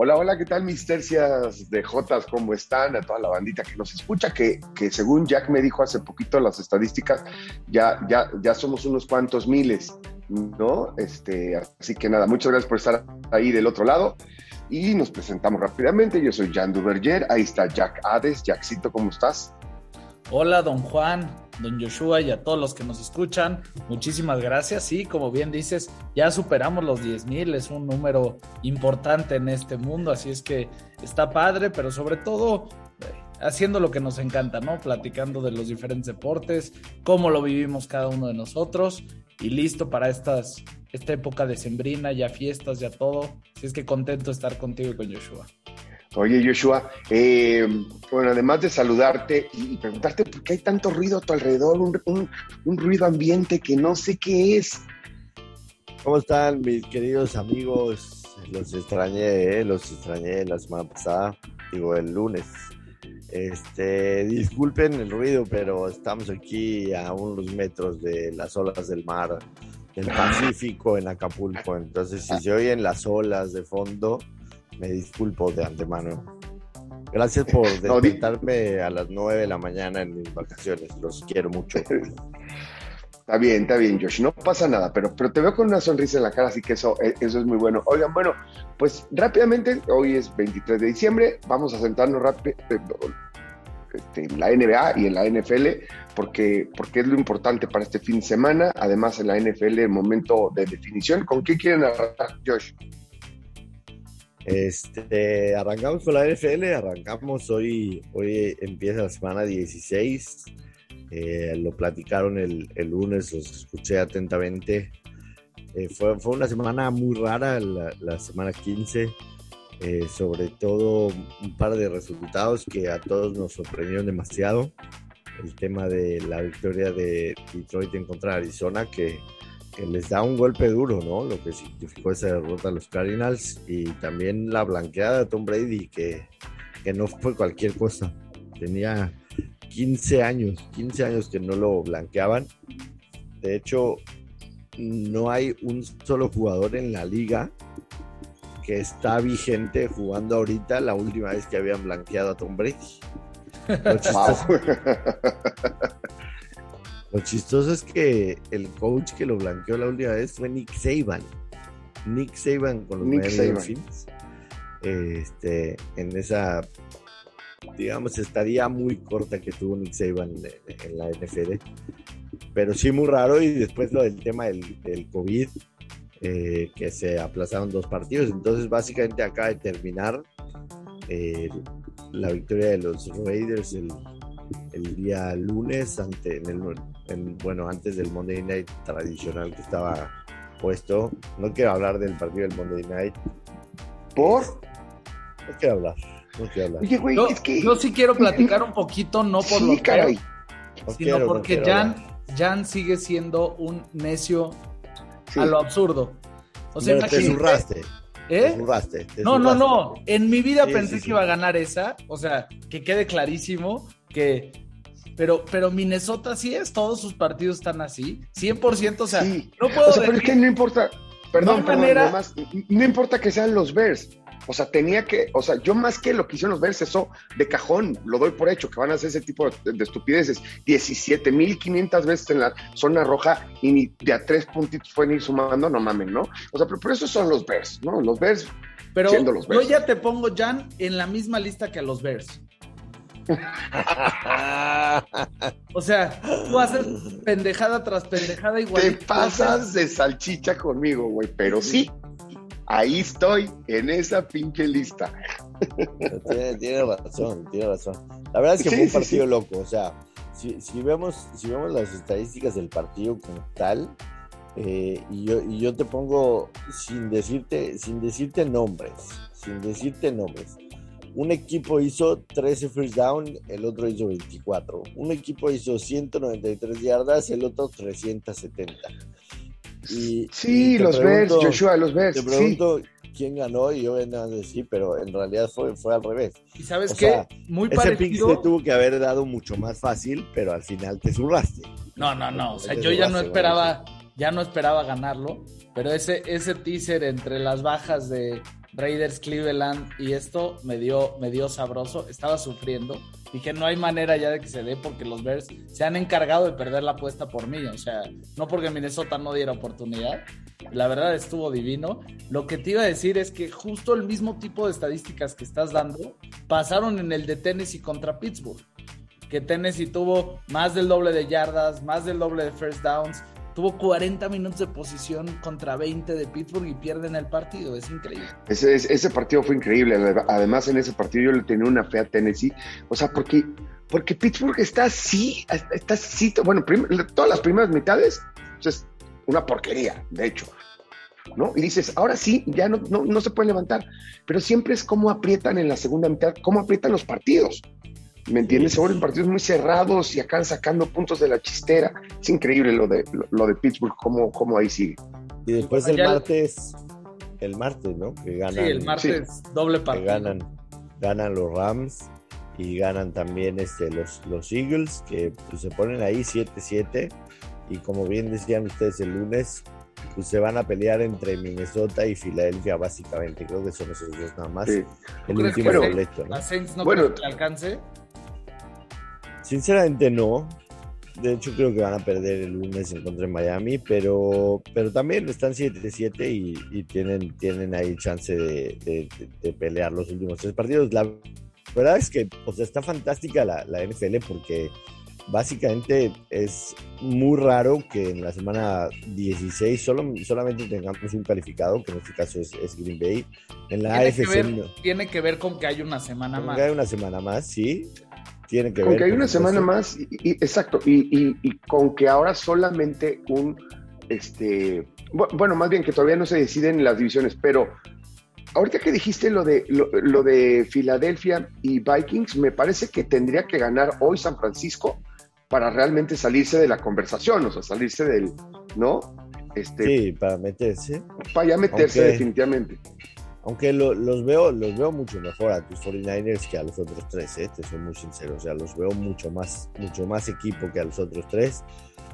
Hola, hola, ¿qué tal mis tercias de Jotas? ¿Cómo están? A toda la bandita que nos escucha, que, que según Jack me dijo hace poquito las estadísticas, ya, ya, ya somos unos cuantos miles, ¿no? Este, así que nada, muchas gracias por estar ahí del otro lado. Y nos presentamos rápidamente. Yo soy Jan Duverger, ahí está Jack Hades. Jackcito, ¿cómo estás? Hola, don Juan, don Joshua y a todos los que nos escuchan. Muchísimas gracias. Sí, como bien dices, ya superamos los 10 mil. Es un número importante en este mundo. Así es que está padre, pero sobre todo eh, haciendo lo que nos encanta, ¿no? Platicando de los diferentes deportes, cómo lo vivimos cada uno de nosotros y listo para estas, esta época de sembrina, ya fiestas, ya todo. Así es que contento de estar contigo y con Joshua. Oye, Joshua, eh, bueno, además de saludarte y preguntarte por qué hay tanto ruido a tu alrededor, un, ruido ambiente que no sé qué es. ¿Cómo están mis queridos amigos? Los extrañé, ¿eh? los extrañé la semana pasada, digo el lunes. Este, disculpen el ruido, pero estamos aquí a unos metros de las olas del mar del Pacífico en Acapulco. Entonces, si se oyen las olas de fondo, me disculpo de antemano. Gracias por despertarme a las 9 de la mañana en mis vacaciones. Los quiero mucho. Está bien, está bien, Josh. No pasa nada, pero, pero te veo con una sonrisa en la cara, así que eso, eh, eso es muy bueno. Oigan, bueno, pues rápidamente, hoy es 23 de diciembre, vamos a sentarnos rápido este, en la NBA y en la NFL, porque, porque es lo importante para este fin de semana. Además, en la NFL, el momento de definición. ¿Con qué quieren arrancar, Josh? Este, arrancamos con la NFL, arrancamos hoy, hoy empieza la semana 16, eh, lo platicaron el, lunes, los escuché atentamente. Eh, fue, fue, una semana muy rara, la, semana 15, eh, sobre todo un par de resultados que a todos nos sorprendieron demasiado. El tema de la victoria de Detroit en contra de Arizona, que que les da un golpe duro, ¿no? Lo que significó esa derrota a los Cardinals y también la blanqueada de Tom Brady, que, que no fue cualquier cosa. Tenía 15 años, 15 años que no lo blanqueaban. De hecho, no hay un solo jugador en la liga que está vigente jugando ahorita la última vez que habían blanqueado a Tom Brady. Lo chistoso es que el coach que lo blanqueó la última vez fue Nick Saban. Nick Saban con los Miami Dolphins. Este, en esa, digamos, estaría muy corta que tuvo Nick Saban en, la NFL. Pero sí muy raro y después lo del tema del, COVID, eh, que se aplazaron dos partidos. Entonces básicamente acaba de terminar eh, la victoria de los Raiders el, el día lunes ante en el, bueno, antes del Monday Night tradicional que estaba puesto. No quiero hablar del partido del Monday Night. ¿Por? No quiero hablar. No quiero hablar. Oye, güey, yo, es que... yo sí quiero platicar un poquito, no por lo que sino porque Jan, Jan sigue siendo un necio a lo absurdo. O sea, te zurraste. ¿Eh? no, no, no. En mi vida pensé que iba a ganar esa. O sea, que quede clarísimo que pero, pero Minnesota sí es, todos sus partidos están así, 100%, o sea, no puedo... O sea, pero es que no importa, perdón, perdón, no importa que sean los Bears, o sea, tenía que, o sea, yo más que lo que hicieron los Bears, eso de cajón, lo doy por hecho, que van a hacer ese tipo de, estupideces, 17.500 veces en la zona roja y ni de a tres puntitos pueden ir sumando, no mamen, ¿no? O sea, pero por eso son los Bears, ¿no? Los Bears pero siendo los Bears. yo ya te pongo, Jan, en la misma lista que a los Bears. o sea, tú haces pendejada tras pendejada igual. Te pasas de salchicha conmigo, güey, pero sí, ahí estoy, en esa pinche lista. Tiene, razón, tiene razón. La verdad es que fue un partido loco, o sea, si, vemos, si vemos las estadísticas del partido como tal, eh, y, yo, y yo te pongo sin decirte, sin decirte nombres, sin decirte nombres un equipo hizo 13 first down, el otro hizo 24. Un equipo hizo 193 yardas, el otro 370. Y, sí, los Bears, Joshua, los Bears. Te pregunto quién ganó y yo venía a decir, pero en realidad fue, fue al revés. Y sabes qué, muy ese parecido. Ese tuvo que haber dado mucho más fácil, pero al final te zurraste. No, no, no. O sea, yo ya no esperaba ya no esperaba ganarlo, pero ese, ese teaser entre las bajas de Raiders Cleveland y esto me dio, me dio sabroso, estaba sufriendo. Dije, no hay manera ya de que se dé porque los Bears se han encargado de perder la apuesta por mí. O sea, no porque Minnesota no diera oportunidad. La verdad estuvo divino. Lo que te iba a decir es que justo el mismo tipo de estadísticas que estás dando pasaron en el de Tennessee contra Pittsburgh. Que Tennessee tuvo más del doble de yardas, más del doble de first downs, Tuvo 40 minutos de posición contra 20 de Pittsburgh y pierden el partido. Es increíble. Ese, partido fue increíble. Además, en ese partido yo le tenía una fe a Tennessee. O sea, porque, porque Pittsburgh está así, está así. Bueno, todas las primeras mitades pues, es una porquería, de hecho. ¿no? Y dices, ahora sí, ya no, no, no se puede levantar. Pero siempre es cómo aprietan en la segunda mitad, cómo aprietan los partidos. ¿Me entiendes? Se vuelven partidos muy cerrados y acaban sacando puntos de la chistera. Es increíble lo de, lo, de Pittsburgh, cómo, cómo, ahí sigue. Y después el martes, el martes, ¿no? Que ganan. Sí, el martes doble partido. ganan, ganan los Rams y ganan también este, los, los Eagles, que pues, se ponen ahí 7-7. Y como bien decían ustedes el lunes, pues se van a pelear entre Minnesota y Filadelfia, básicamente. Creo que son esos dos nada más. El último boleto, ¿no? no bueno, que alcance? Sinceramente no. De hecho, creo que van a perder el lunes en contra de Miami, pero, pero también están 7-7 y, y, tienen, tienen ahí chance de, pelear los últimos tres partidos. La verdad es que o sea, está fantástica la, la, NFL porque básicamente es muy raro que en la semana 16 solo, solamente tengamos un calificado, que en este caso es, Green Bay. En la tiene AFC. Que ver, Tiene que ver con que hay una semana más. hay una semana más, sí tiene que con que hay una semana más, y, exacto, y, con que ahora solamente un, este, bueno, más bien que todavía no se deciden las divisiones, pero ahorita que dijiste lo de, lo, de Filadelfia y Vikings, me parece que tendría que ganar hoy San Francisco para realmente salirse de la conversación, o sea, salirse del, ¿no? Este, sí, para meterse. Para ya meterse definitivamente. Aunque los, veo, los veo mucho mejor a tus 49ers que a los otros tres, ¿eh? te soy muy sincero. O sea, los veo mucho más, mucho más equipo que a los otros tres.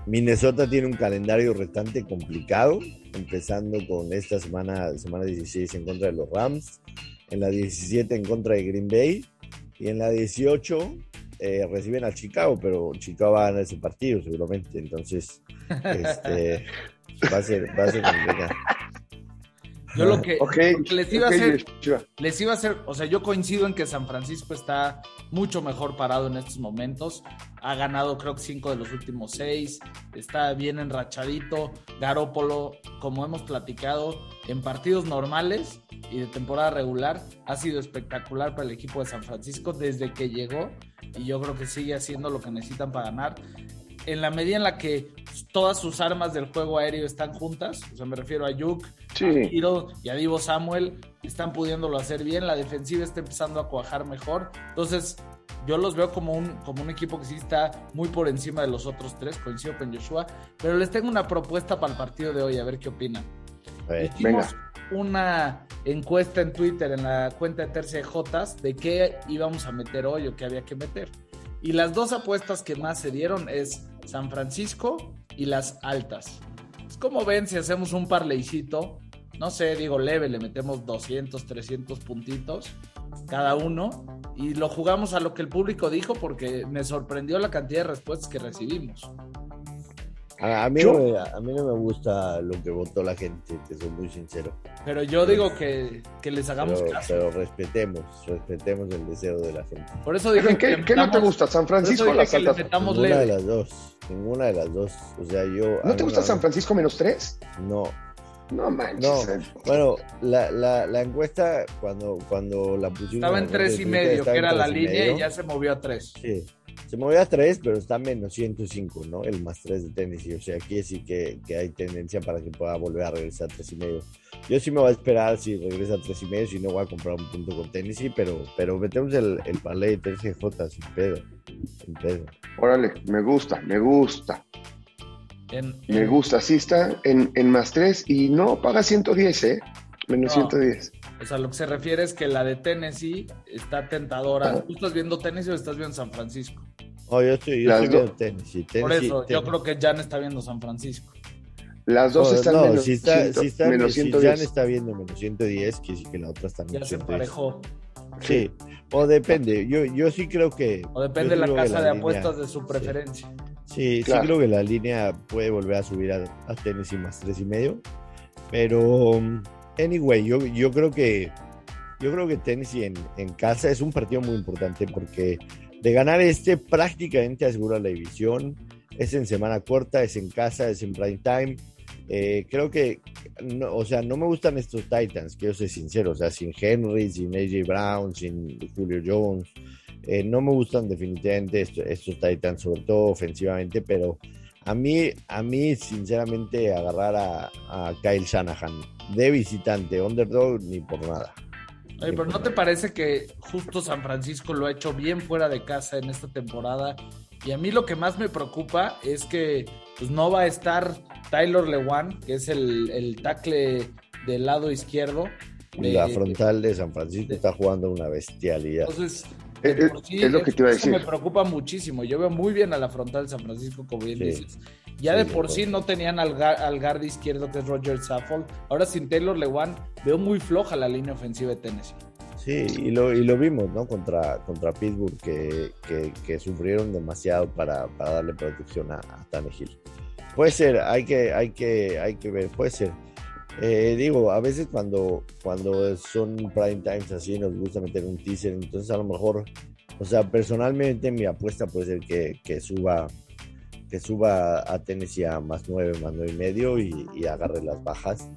Minnesota tiene un calendario restante complicado, empezando con esta semana, semana 16 en contra de los Rams, en la 17 en contra de Green Bay y en la 18 eh, reciben a Chicago, pero Chicago va a ganar ese partido seguramente, entonces este, va, a ser, va a ser complicado. Yo lo que, les iba a hacer, les iba a hacer, o sea, yo coincido en que San Francisco está mucho mejor parado en estos momentos. Ha ganado creo que cinco de los últimos seis, está bien enrachadito. Garópolo, como hemos platicado, en partidos normales y de temporada regular, ha sido espectacular para el equipo de San Francisco desde que llegó y yo creo que sigue haciendo lo que necesitan para ganar en la medida en la que todas sus armas del juego aéreo están juntas, o sea, me refiero a Yuk, a Hiro y a Divo Samuel, están pudiéndolo hacer bien, la defensiva está empezando a cuajar mejor, entonces yo los veo como un, como un equipo que sí está muy por encima de los otros tres, coincido con Joshua, pero les tengo una propuesta para el partido de hoy, a ver qué opinan. Hicimos una encuesta en Twitter en la cuenta de Tercia Jotas de qué íbamos a meter hoy o qué había que meter. Y las dos apuestas que más se dieron es San Francisco y las altas. Es como ven si hacemos un parleycito, no sé, digo leve, le metemos 200, 300 puntitos cada uno y lo jugamos a lo que el público dijo porque me sorprendió la cantidad de respuestas que recibimos. A, mí no me, a, mí no me, gusta lo que votó la gente, te soy muy sincero. Pero yo digo que, que les hagamos caso. Pero respetemos, respetemos el deseo de la gente. Por eso dije ¿Qué, ¿qué no te gusta? ¿San Francisco o las altas? Ninguna de las dos. Ninguna de las dos. O sea, yo. ¿No te gusta San Francisco menos tres? No. No manches. No. Bueno, la, la, la, encuesta, cuando, cuando la pusimos. Estaba en tres y medio, que era la línea, y ya se movió a tres. Sí. Se movió a 3, pero está menos 105, ¿no? El más 3 de tenis. O sea, aquí sí que, que, hay tendencia para que pueda volver a regresar a 3 y medio. Yo sí me voy a esperar si regresa a 3 y medio, si no voy a comprar un punto con tenis, pero, pero metemos el, el parlay de TCJ sin pedo. Sin pedo. Órale, me gusta, me gusta. me gusta, sí está en, en más 3 y no paga 110, ¿eh? Menos 110. O sea, lo que se refiere es que la de Tennessee está tentadora. ¿Tú estás viendo Tennessee o estás viendo San Francisco? Oh, yo estoy, yo estoy viendo Tennessee, Por eso, yo creo que Jan está viendo San Francisco. Las dos No, están no, menos, si está, si está, menos si 110. Jan está viendo menos 110, quiere decir que la otra está Ya menos se 110. emparejó. Sí, o depende. Yo, yo sí creo que. O depende la que casa de línea- apuestas de su sí. preferencia. Sí, Claro. sí creo que la línea puede volver a subir a, a Tennessee más tres y medio. Pero, um, anyway, yo, yo creo que yo creo que Tennessee en, en casa es un partido muy importante porque de ganar este prácticamente asegura la división. Es en semana corta, es en casa, es en prime time. Eh, creo que, no, o sea, no me gustan estos Titans, quiero ser sincero, o sea, sin Henry, sin AJ Brown, sin Julio Jones, eh, no me gustan definitivamente esto- estos Titans, sobre todo ofensivamente, pero a mí, a mí sinceramente, agarrar a, a Kyle Shanahan de visitante, underdog, ni por nada. Oye, pero ¿no te parece que justo San Francisco lo ha hecho bien fuera de casa en esta temporada? Y a mí lo que más me preocupa es que pues, no va a estar Tyler Lewan, que es el, el tackle del lado izquierdo. De- la frontal de San Francisco de- está jugando una bestialidad. Entonces, Es- de es- por sí, es lo que te iba a eso decir. me preocupa muchísimo. Yo veo muy bien a la frontal de San Francisco, como bien Sí. dices. Ya Sí, de por sí no tenían al, al guard izquierdo, que es Roger Saffold. Ahora sin Taylor Lewan, veo muy floja la línea ofensiva de Tennessee. Sí, y lo, y lo vimos, ¿no? Contra, contra Pittsburgh, que, que, que sufrieron demasiado para, para darle protección a, a Tannehill. Puede ser, hay que, hay que, hay que ver, puede ser. Eh, digo, a veces cuando, cuando son prime times así nos gusta meter un teaser, entonces a lo mejor, o sea, personalmente mi apuesta puede ser que, que suba que suba a Tennessee a más nueve, más nueve y medio y, y agarre las bajas.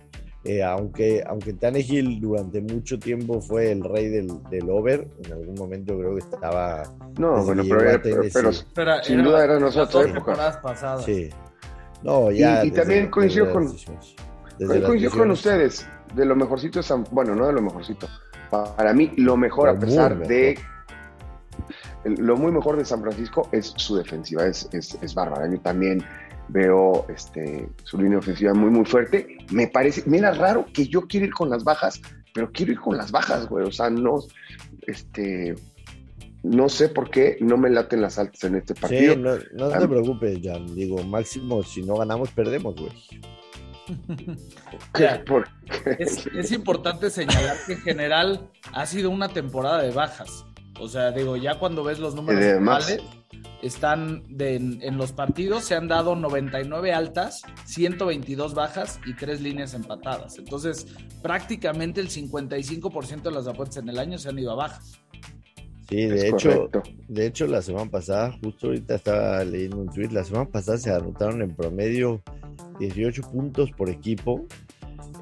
Eh, aunque, aunque Tannehill durante mucho tiempo fue el rey del, del over, en algún momento creo que estaba. No, bueno, pero, era- pero, Tennessee. pero Pero Sin duda era nuestra época. pasadas. Sí. No, ya. Y- y también coincido con- coincido con ustedes. De lo mejorcito, de San- bueno, no de lo mejorcito. Para mí, lo mejor, Lo a pesar muy de. Lo muy mejor de San Francisco es su defensiva, es, es, es bárbara. Yo también veo este, su línea ofensiva muy, muy fuerte. Me parece, mira, raro que yo quiero ir con las bajas, pero quiero ir con las bajas, güey. O sea, no, este, no sé por qué no me laten las altas en este partido. Sí, no, no te preocupes, Jan. Digo, máximo, si no ganamos, perdemos, güey. Es importante señalar que en general ha sido una temporada de bajas. O sea, digo, ya cuando ves los números Eh, totales, están de- en, en los partidos, se han dado 99 altas, 122 bajas y 3 líneas empatadas. Entonces, prácticamente el 55% de las apuestas en el año se han ido a bajas. Sí, es de hecho, correcto. de hecho, la semana pasada, justo ahorita estaba leyendo un tweet, la semana pasada se anotaron en promedio 18 puntos por equipo.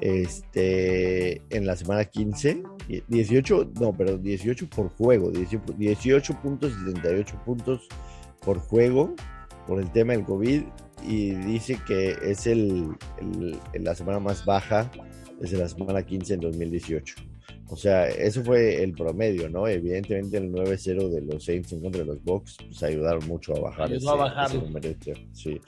Este, en la semana 15, y- 18, no, pero 18 por juego, 18, 18 puntos y 78 puntos por juego por el tema del COVID. Y dice que es el, el- la semana más baja desde la semana 15 en 2018. O sea, eso fue el promedio, ¿no? Evidentemente el 9-0 de los Saints en contra de los Bucks pues, ayudaron mucho a bajar Ayudó ese, a bajarlo. ese numerito, Sí.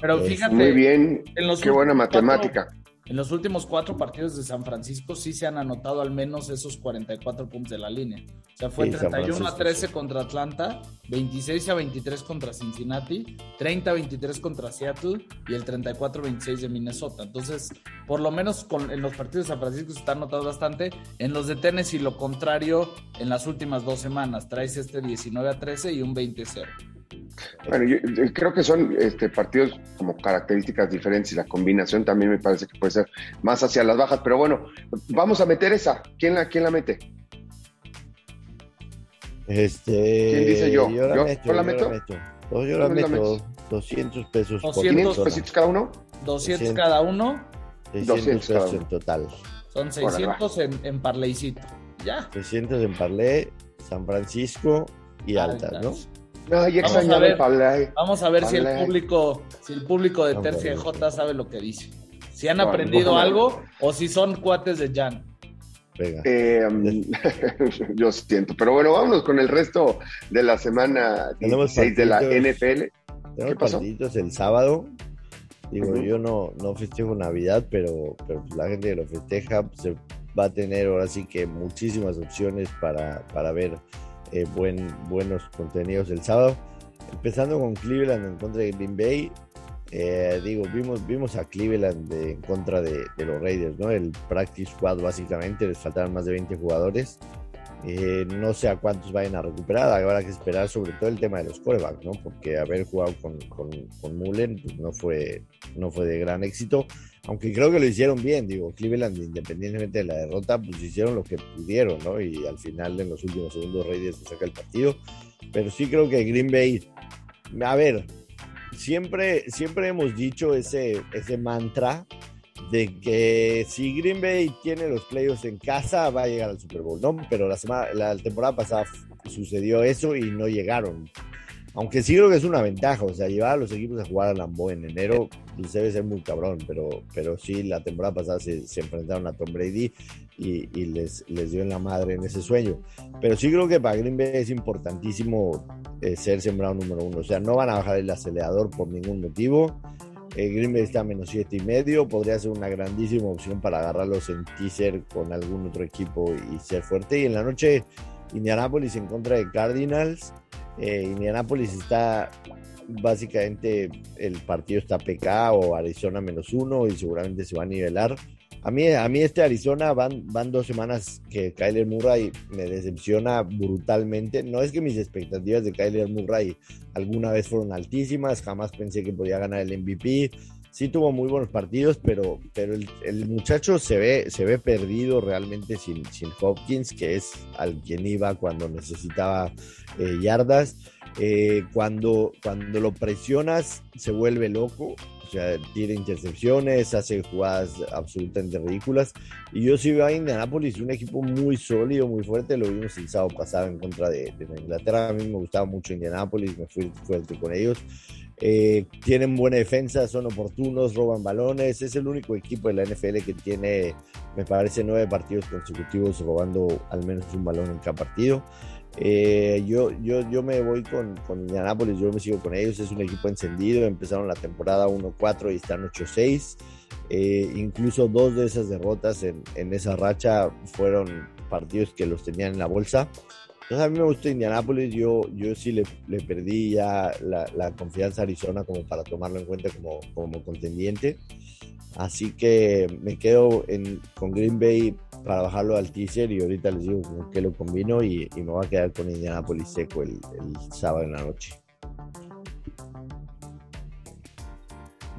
Pero Es fíjate, Muy bien, en los qué buena últimos cuatro- matemática. En los últimos cuatro partidos de San Francisco sí se han anotado al menos esos 44 puntos de la línea. O sea, fue Sí, San 31 a Francisco, 13 sí. contra Atlanta, 26 a 23 contra Cincinnati, 30 a 23 contra Seattle y el 34 a 26 de Minnesota. Entonces, por lo menos con, en los partidos de San Francisco se está anotado bastante. En los de Tennessee, lo contrario, en las últimas dos semanas, traes este 19 a 13 y un 20-0. Bueno, yo, yo creo que son este, partidos como características diferentes y la combinación también me parece que puede ser más hacia las bajas. Pero bueno, vamos a meter esa. ¿Quién la, quién la mete? Este, ¿Quién dice yo? Yo la ¿Yo? meto. ¿Yo la yo meto? meto. No, yo la ¿Tú la meto. metes? 200 pesos por 200 ¿500 persona. pesitos cada uno? 200 200. cada uno, 600 200 cada pesos uno. en total. son 600 en, en parleycito. Ya. 600 en Parlé, San Francisco y altas, ¿no? Altas. No, ya Vamos a ver. Vamos a ver si el público, si el público de Tercia. J sabe lo que dice. Si han aprendido algo o si son cuates de Jan. Venga. Eh, yo siento. Pero bueno, vámonos con el resto de la semana Tenemos 16 de la. NFL. Tenemos ¿qué pasó? partiditos el sábado. Digo, yo no, no festejo Navidad, pero, pero la gente que lo festeja pues, se va a tener ahora sí que muchísimas opciones para, para ver eh, buen, buenos contenidos el sábado. Empezando con Cleveland en contra de Green Bay. Eh, digo, vimos, vimos a Cleveland en contra de, los Raiders, ¿no? El practice squad básicamente, les faltaron más de 20 jugadores. Eh, no sé a cuántos vayan a recuperar, habrá que esperar sobre todo el tema de los corebacks, ¿no? Porque haber jugado con, con, con Mullen pues, no, fue, no fue de gran éxito, aunque creo que lo hicieron bien, digo, Cleveland independientemente de la derrota, pues hicieron lo que pudieron, ¿no? Y al final en los últimos segundos Raiders saca el partido, pero sí creo que Green Bay, a ver, siempre, siempre hemos dicho ese, ese mantra de que si Green Bay tiene los playoffs en casa va a llegar al Super Bowl, ¿no? Pero la, semana, la temporada pasada sucedió eso y no llegaron. Aunque sí creo que es una ventaja, o sea, llevar a los equipos a jugar a Lambeau en enero pues debe ser muy cabrón, pero, pero sí, la temporada pasada se, enfrentaron a Tom Brady y, les, les dio en la madre en ese sueño. Pero sí creo que para Green Bay es importantísimo eh, ser sembrado número uno, o sea, no van a bajar el acelerador por ningún motivo. Eh, Green Bay está a menos siete y medio, podría ser una grandísima opción para agarrarlos en teaser con algún otro equipo y ser fuerte. Y en la noche, Indianapolis en contra de Cardinals. Eh, Indianapolis está básicamente el partido está PK o Arizona menos uno y seguramente se va a nivelar. A mí, a mí este Arizona van, van dos semanas que Kyler Murray me decepciona brutalmente. No es que mis expectativas de Kyler Murray alguna vez fueron altísimas, jamás pensé que podía ganar el MVP. Sí tuvo muy buenos partidos, pero, pero el, muchacho se ve, se ve perdido realmente sin, sin Hopkins, que es al quien iba cuando necesitaba eh, yardas. Eh, cuando, cuando lo presionas se vuelve loco, o sea, tiene intercepciones, hace jugadas absolutamente ridículas. Y yo sí veo a Indianapolis un equipo muy sólido, muy fuerte. Lo vimos el sábado pasado en contra de, Inglaterra. A mí me gustaba mucho Indianapolis, me fui fuerte con ellos. Eh, tienen buena defensa, son oportunos, roban balones. Es el único equipo de la NFL que tiene, me parece, nueve partidos consecutivos robando al menos un balón en cada partido. Eh, yo, yo, yo me voy con, con Indianapolis, yo me sigo con ellos, es un equipo encendido, empezaron la temporada 1-4 y están 8-6. Eh, incluso dos de esas derrotas en, en, esa racha fueron partidos que los tenían en la bolsa. Entonces a mí me gusta Indianapolis, yo, yo sí le, le perdí ya la, la, confianza a Arizona como para tomarlo en cuenta como, como contendiente. Así que me quedo en, con Green Bay para bajarlo al teaser y ahorita les digo con qué lo combino y, me voy a quedar con Indianapolis seco el, sábado en la noche.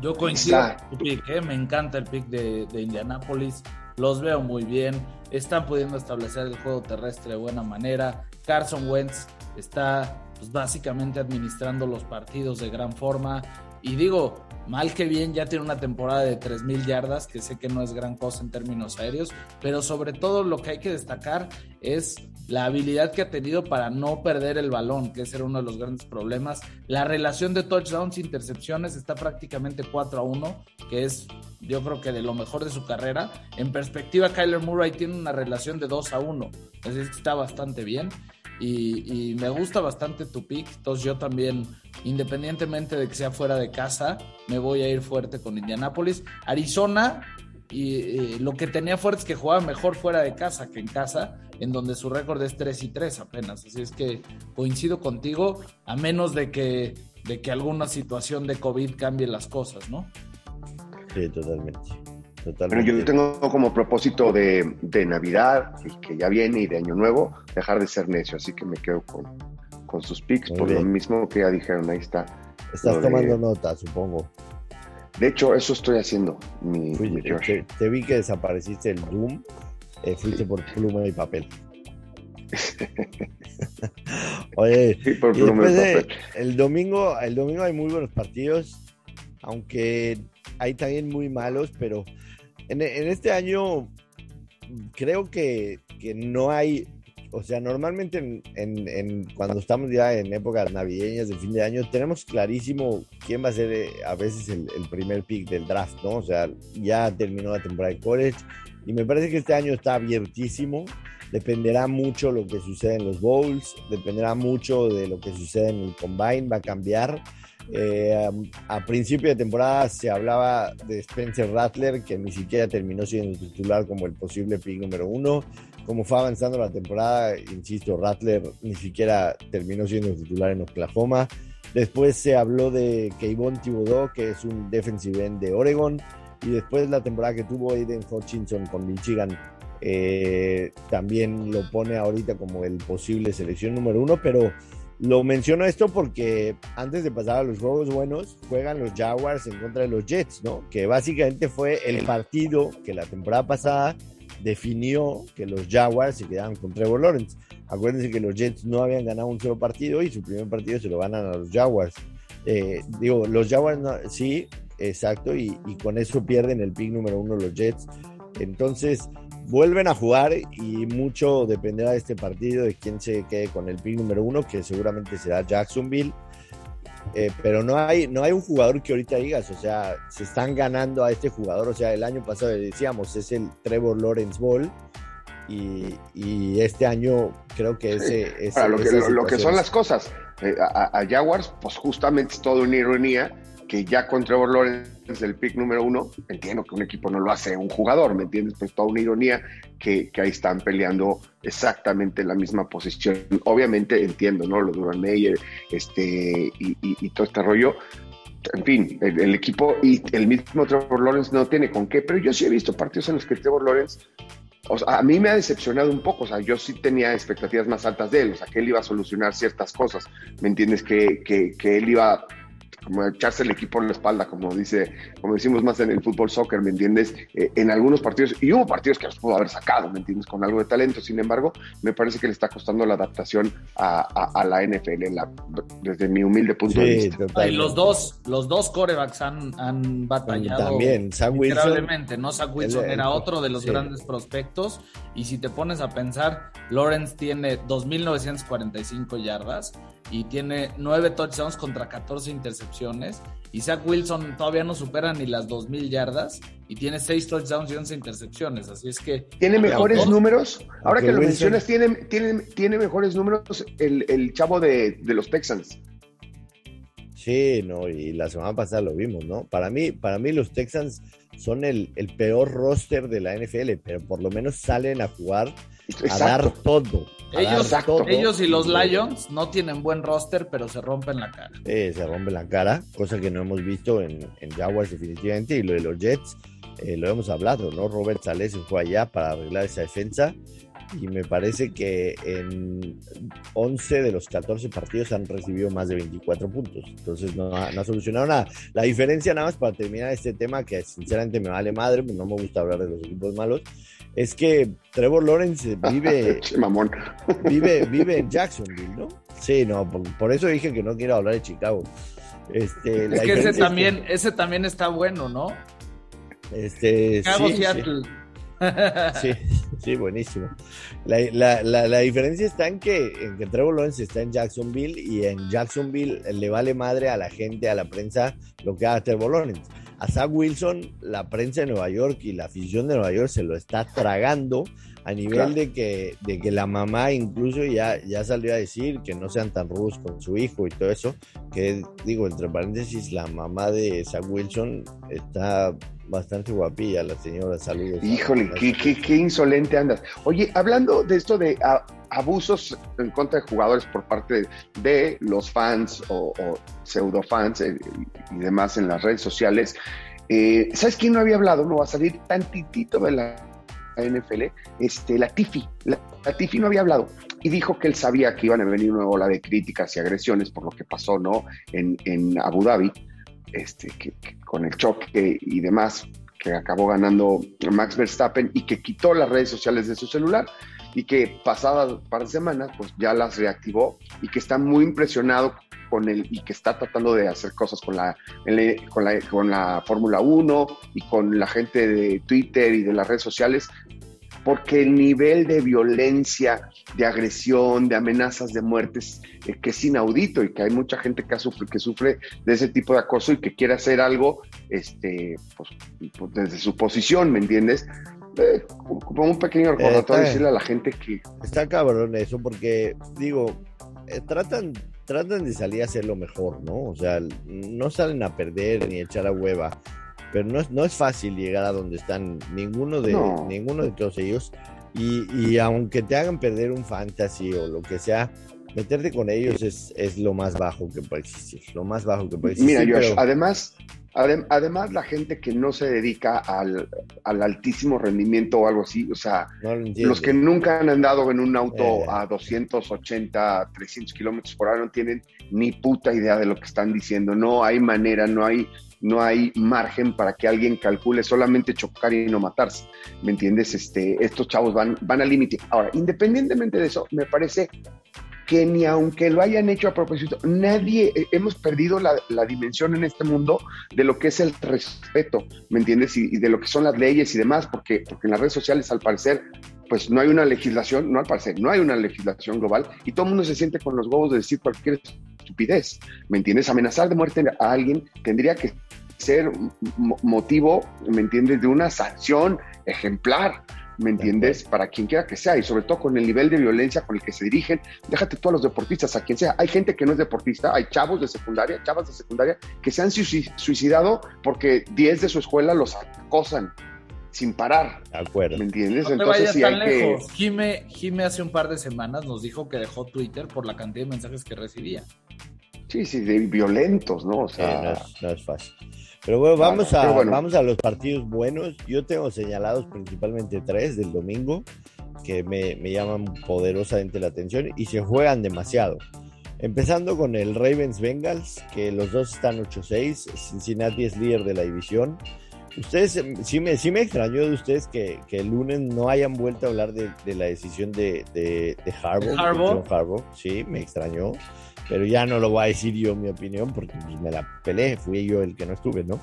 Yo coincido con tu pick, ¿eh? me encanta el pick de, de Indianapolis, los veo muy bien, están pudiendo establecer el juego terrestre de buena manera, Carson Wentz está pues, básicamente administrando los partidos de gran forma y digo, mal que bien ya tiene una temporada de 3.000 yardas, que sé que no es gran cosa en términos aéreos, pero sobre todo lo que hay que destacar es la habilidad que ha tenido para no perder el balón, que ese era uno de los grandes problemas. La relación de touchdowns e intercepciones está prácticamente 4 a 1, que es yo creo que de lo mejor de su carrera. En perspectiva, Kyler Murray tiene una relación de 2 a 1, es decir, está bastante bien. Y, y me gusta bastante tu pick, entonces yo también independientemente de que sea fuera de casa, me voy a ir fuerte con Indianapolis. Arizona, y lo que tenía fuerte es que jugaba mejor fuera de casa que en casa, en donde su récord es 3 y 3 apenas. Así es que coincido contigo, a menos de que, de que alguna situación de COVID cambie las cosas, ¿no? Sí, totalmente. Pero yo tengo como propósito de, de Navidad, y que ya viene, y de Año Nuevo, dejar de ser necio, así que me quedo con, con sus picks, por lo mismo que ya dijeron, ahí está. Estás tomando nota, supongo. De hecho, eso estoy haciendo, mi, te, vi que desapareciste el Doom, eh, fuiste por pluma y papel. Oye, por pluma y papel. el domingo, el domingo hay muy buenos partidos, aunque hay también muy malos, pero en, este año creo que, que no hay o sea, normalmente en, cuando estamos ya en épocas navideñas de fin de año, tenemos clarísimo quién va a ser eh, a veces el, primer pick del draft, ¿no? O sea, ya terminó la temporada de college y me parece que este año está abiertísimo. Dependerá mucho lo que sucede en los bowls, dependerá mucho de lo que sucede en el combine, va a cambiar. Eh, a principio de temporada se hablaba de Spencer Rattler, que ni siquiera terminó siendo titular como el posible pick número uno como fue avanzando la temporada, insisto, Rattler ni siquiera terminó siendo titular en Oklahoma. Después se habló de Kayvon Thibodeau, que es un defensive end de Oregon. Y después la temporada que tuvo Aiden Hutchinson con Michigan, eh, también lo pone ahorita como el posible selección número uno. Pero lo menciono esto porque antes de pasar a los juegos buenos, juegan los Jaguars en contra de los Jets, ¿no? Que básicamente fue el partido que la temporada pasada definió que los Jaguars se quedaban con Trevor Lawrence. Acuérdense que los Jets no habían ganado un solo partido y su primer partido se lo ganan a los Jaguars. Eh, digo, los Jaguars sí, exacto, y, con eso pierden el pick número uno los Jets. Entonces, vuelven a jugar y mucho dependerá de este partido, de quién se quede con el pick número uno, que seguramente será Jacksonville. Eh, pero no hay, no hay un jugador que ahorita digas, o sea, se están ganando a este jugador, o sea, el año pasado decíamos, es el Trevor Lawrence Ball, y, este año creo que ese... Para lo, que, lo, que son las cosas, eh, a, Jaguars, pues justamente es toda una ironía que ya con Trevor Lawrence el pick número uno, entiendo que un equipo no lo hace un jugador, ¿me entiendes? Pues toda una ironía que, ahí están peleando exactamente la misma posición. Obviamente entiendo, ¿no? Lo Duran Meyer este, y, todo este rollo, en fin, el, el, equipo y el mismo Trevor Lawrence no tiene con qué, pero yo sí he visto partidos en los que Trevor Lawrence o sea, a mí me ha decepcionado un poco, o sea, yo sí tenía expectativas más altas de él, o sea, que él iba a solucionar ciertas cosas, ¿me entiendes? Que, que, que él iba como echarse el equipo en la espalda, como dice, como decimos más en el fútbol soccer, ¿me entiendes? Eh, en algunos partidos, y hubo partidos que los pudo haber sacado, ¿me entiendes? Con algo de talento, sin embargo, me parece que le está costando la adaptación a, la NFL, desde mi humilde punto de vista. Y los dos, los dos corebacks han, han batallado. También, Sam Wilson. ¿no? Sam Wilson era otro de los grandes prospectos, y si te pones a pensar, Lawrence tiene 2.945 yardas, y tiene 9 touchdowns contra 14 intercepciones. Y Zach Wilson todavía no supera ni las 2.000 yardas y tiene 6 touchdowns y 11 intercepciones. Así es que. Tiene mejores números. Ahora que lo mencionas, tiene, tiene, tiene mejores números el, el chavo de, de, los Texans. Sí, no, y la semana pasada lo vimos, ¿no? Para mí, para mí los Texans son el, el peor roster de la NFL, pero por lo menos salen a jugar a dar todo. Ellos, ellos y los Lions no tienen buen roster, pero se rompen la cara. se rompen la cara, cosa que no hemos visto en, en Jaguars definitivamente. Y lo de los Jets, eh, lo hemos hablado, ¿no? Robert Sales se fue allá para arreglar esa defensa. Y me parece que en 11 de los 14 partidos han recibido más de 24 puntos. Entonces no ha, no ha solucionado nada. La diferencia, nada más para terminar este tema, que sinceramente me vale madre, no me gusta hablar de los equipos malos es que Trevor Lawrence vive, vive, vive en Jacksonville, ¿no? Sí, no, por, eso dije que no quiero hablar de Chicago. Este, es que ese también, ese también está bueno, ¿no? Este, Chicago, sí, Seattle. Sí. sí, buenísimo. La, la, diferencia está en que, en que Trevor Lawrence está en Jacksonville y en Jacksonville le vale madre a la gente, a la prensa, lo que haga Trevor Lawrence a Zach Wilson, la prensa de Nueva York y la afición de Nueva York se lo está tragando a nivel de, que, de que la mamá incluso ya, ya salió a decir que no sean tan rudos con su hijo y todo eso, que digo, entre paréntesis, la mamá de Zach Wilson está bastante guapilla, la señora, saludos. Híjole, qué, qué, insolente andas. Oye, hablando de esto de abusos en contra de jugadores por parte de los fans o, pseudo fans eh, y demás en las redes sociales. Eh, ¿Sabes quién no había hablado? No va a salir tantitito de la NFL. Este, la Tifi. La, Tifi no había hablado y dijo que él sabía que iban a venir una ola de críticas y agresiones por lo que pasó, ¿no? En, en Abu Dhabi, este, que, con el choque y demás, que acabó ganando Max Verstappen y que quitó las redes sociales de su celular y que pasadas un par de semanas pues ya las reactivó y que está muy impresionado con él y que está tratando de hacer cosas con la, con la, con la Fórmula 1 y con la gente de Twitter y de las redes sociales porque el nivel de violencia, de agresión, de amenazas de muertes, eh, que es inaudito y que hay mucha gente que sufre, que sufre de ese tipo de acoso y que quiere hacer algo este, pues, pues desde su posición, ¿me entiendes? Como un pequeño recordatorio decirle a la gente que... Está cabrón eso porque, digo, eh, tratan, tratan de salir a hacer lo mejor, ¿no? O sea, no salen a perder ni a echar a hueva, pero no es, no es fácil llegar a donde están ninguno de, ninguno de todos ellos. Y, y aunque te hagan perder un fantasy o lo que sea, meterte con ellos es, es lo más bajo que puede existir, lo más bajo que puede existir. Mira, Josh, además, además la gente que no se dedica al, altísimo rendimiento o algo así, o sea, los que nunca han andado en un auto eh. a 280, 300 kilómetros por hora no tienen ni puta idea de lo que están diciendo, no hay manera, no hay no hay margen para que alguien calcule solamente chocar y no matarse. ¿Me entiendes? Este, estos chavos van, van al límite. Ahora, independientemente de eso, me parece que ni aunque lo hayan hecho a propósito, nadie, eh, hemos perdido la, dimensión en este mundo de lo que es el respeto, ¿me entiendes? Y, de lo que son las leyes y demás, porque, porque en las redes sociales al parecer, pues no hay una legislación, no al parecer, no hay una legislación global y todo el mundo se siente con los huevos de decir cualquier estupidez, ¿me entiendes? Amenazar de muerte a alguien tendría que ser motivo, ¿me entiendes?, de una sanción ejemplar. ¿Me entiendes? Para quien quiera que sea y sobre todo con el nivel de violencia con el que se dirigen, déjate tú a los deportistas, a quien sea. Hay gente que no es deportista, hay chavos de secundaria, chavas de secundaria que se han suicidado porque 10 de su escuela los acosan sin parar. De acuerdo. ¿Me entiendes? Entonces sí hay que... Jime, hace un par de semanas nos dijo que dejó Twitter por la cantidad de mensajes que recibía. Sí, sí, de violentos, ¿no? O sea... no es fácil. Pero bueno, vamos, a, vamos a los partidos buenos. Yo tengo señalados principalmente tres del domingo que me, me llaman poderosamente la atención y se juegan demasiado. Empezando con el Ravens Bengals, que los dos están 8-6. Cincinnati es líder de la división. Ustedes, sí me, sí me extrañó de ustedes que, que el lunes no hayan vuelto a hablar de, de la decisión de, de, de Harbaugh. Sí, me extrañó pero ya no lo voy a decir yo mi opinión porque pues, me la peleé, fui yo el que no estuve, ¿no?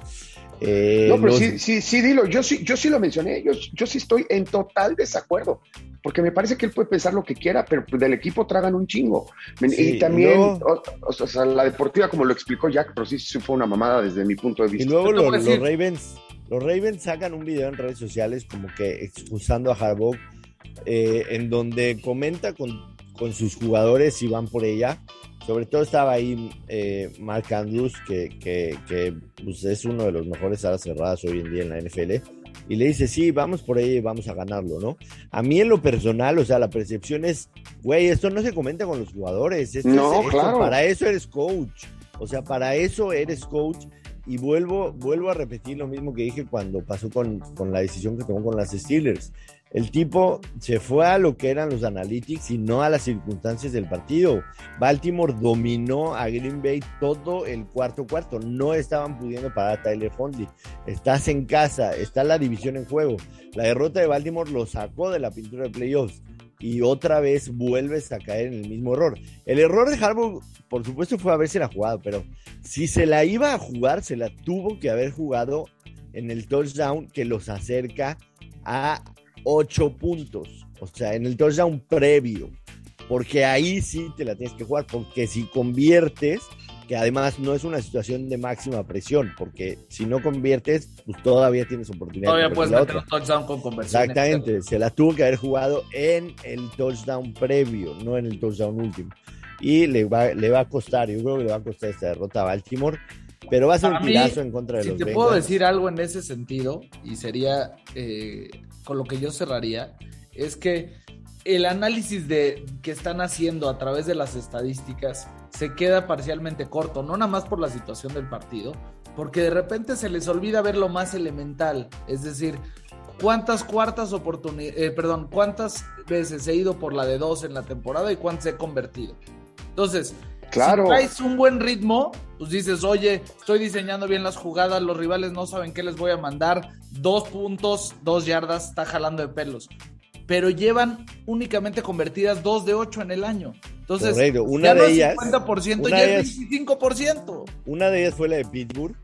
Eh, no, pero sí, sí, sí, dilo, yo sí, yo sí lo mencioné, yo, yo sí estoy en total desacuerdo, porque me parece que él puede pensar lo que quiera, pero del equipo tragan un chingo. y también, o, sea, la deportiva, como lo explicó Jack, pero sí, sí fue una mamada desde mi punto de vista. Y luego los, los Ravens, los Ravens sacan un video en redes sociales como que excusando a Harbaugh, eh, en donde comenta con, con sus jugadores si van por ella sobre todo estaba ahí eh, Mark Andrews, que, que, pues, es uno de los mejores alas cerradas hoy en día en la NFL. Y le dice, sí, vamos por ahí vamos a ganarlo, ¿no? A mí en lo personal, o sea, la percepción es, güey, esto no se comenta con los jugadores. no, claro. para eso eres coach. O sea, para eso eres coach. Y vuelvo, vuelvo a repetir lo mismo que dije cuando pasó con, con la decisión que tomó con las Steelers. El tipo se fue a lo que eran los analytics y no a las circunstancias del partido. Baltimore dominó a Green Bay todo el cuarto cuarto. No estaban pudiendo parar a Tyler Huntley. Estás en casa, está la división en juego. La derrota de Baltimore lo sacó de la pintura de playoffs y otra vez vuelves a caer en el mismo error. El error de Harbaugh, por supuesto, fue haberse la jugado, pero si se la iba a jugar, se la tuvo que haber jugado en el touchdown que los acerca a ocho puntos, o sea, en el touchdown previo, porque ahí sí te la tienes que jugar, porque si conviertes, que además no es una situación de máxima presión, porque si no conviertes, pues todavía tienes oportunidad. Todavía puedes meter un touchdown con conversión. Exactamente, se la tuvo que haber jugado en el touchdown previo, no en el touchdown último. Y le va, le va a costar, yo creo que le va a costar esta derrota a Baltimore. Pero va a ser un tirazo en contra de si los Si te puedo decir algo en ese sentido, y sería eh, con lo que yo cerraría, es que el análisis de que están haciendo a través de las estadísticas se queda parcialmente corto, no nada más por la situación del partido, porque de repente se les olvida ver lo más elemental, es decir, cuántas cuartas oportunidades, eh, perdón, cuántas veces he ido por la de dos en la temporada y cuántas he convertido. Entonces, Claro. Si traes un buen ritmo, pues dices, oye, estoy diseñando bien las jugadas, los rivales no saben qué les voy a mandar, dos puntos, dos yardas, está jalando de pelos. Pero llevan únicamente convertidas dos de ocho en el año. Entonces, una ya de no ellas, 50%, ya es 25%. Una de ellas fue la de Pittsburgh,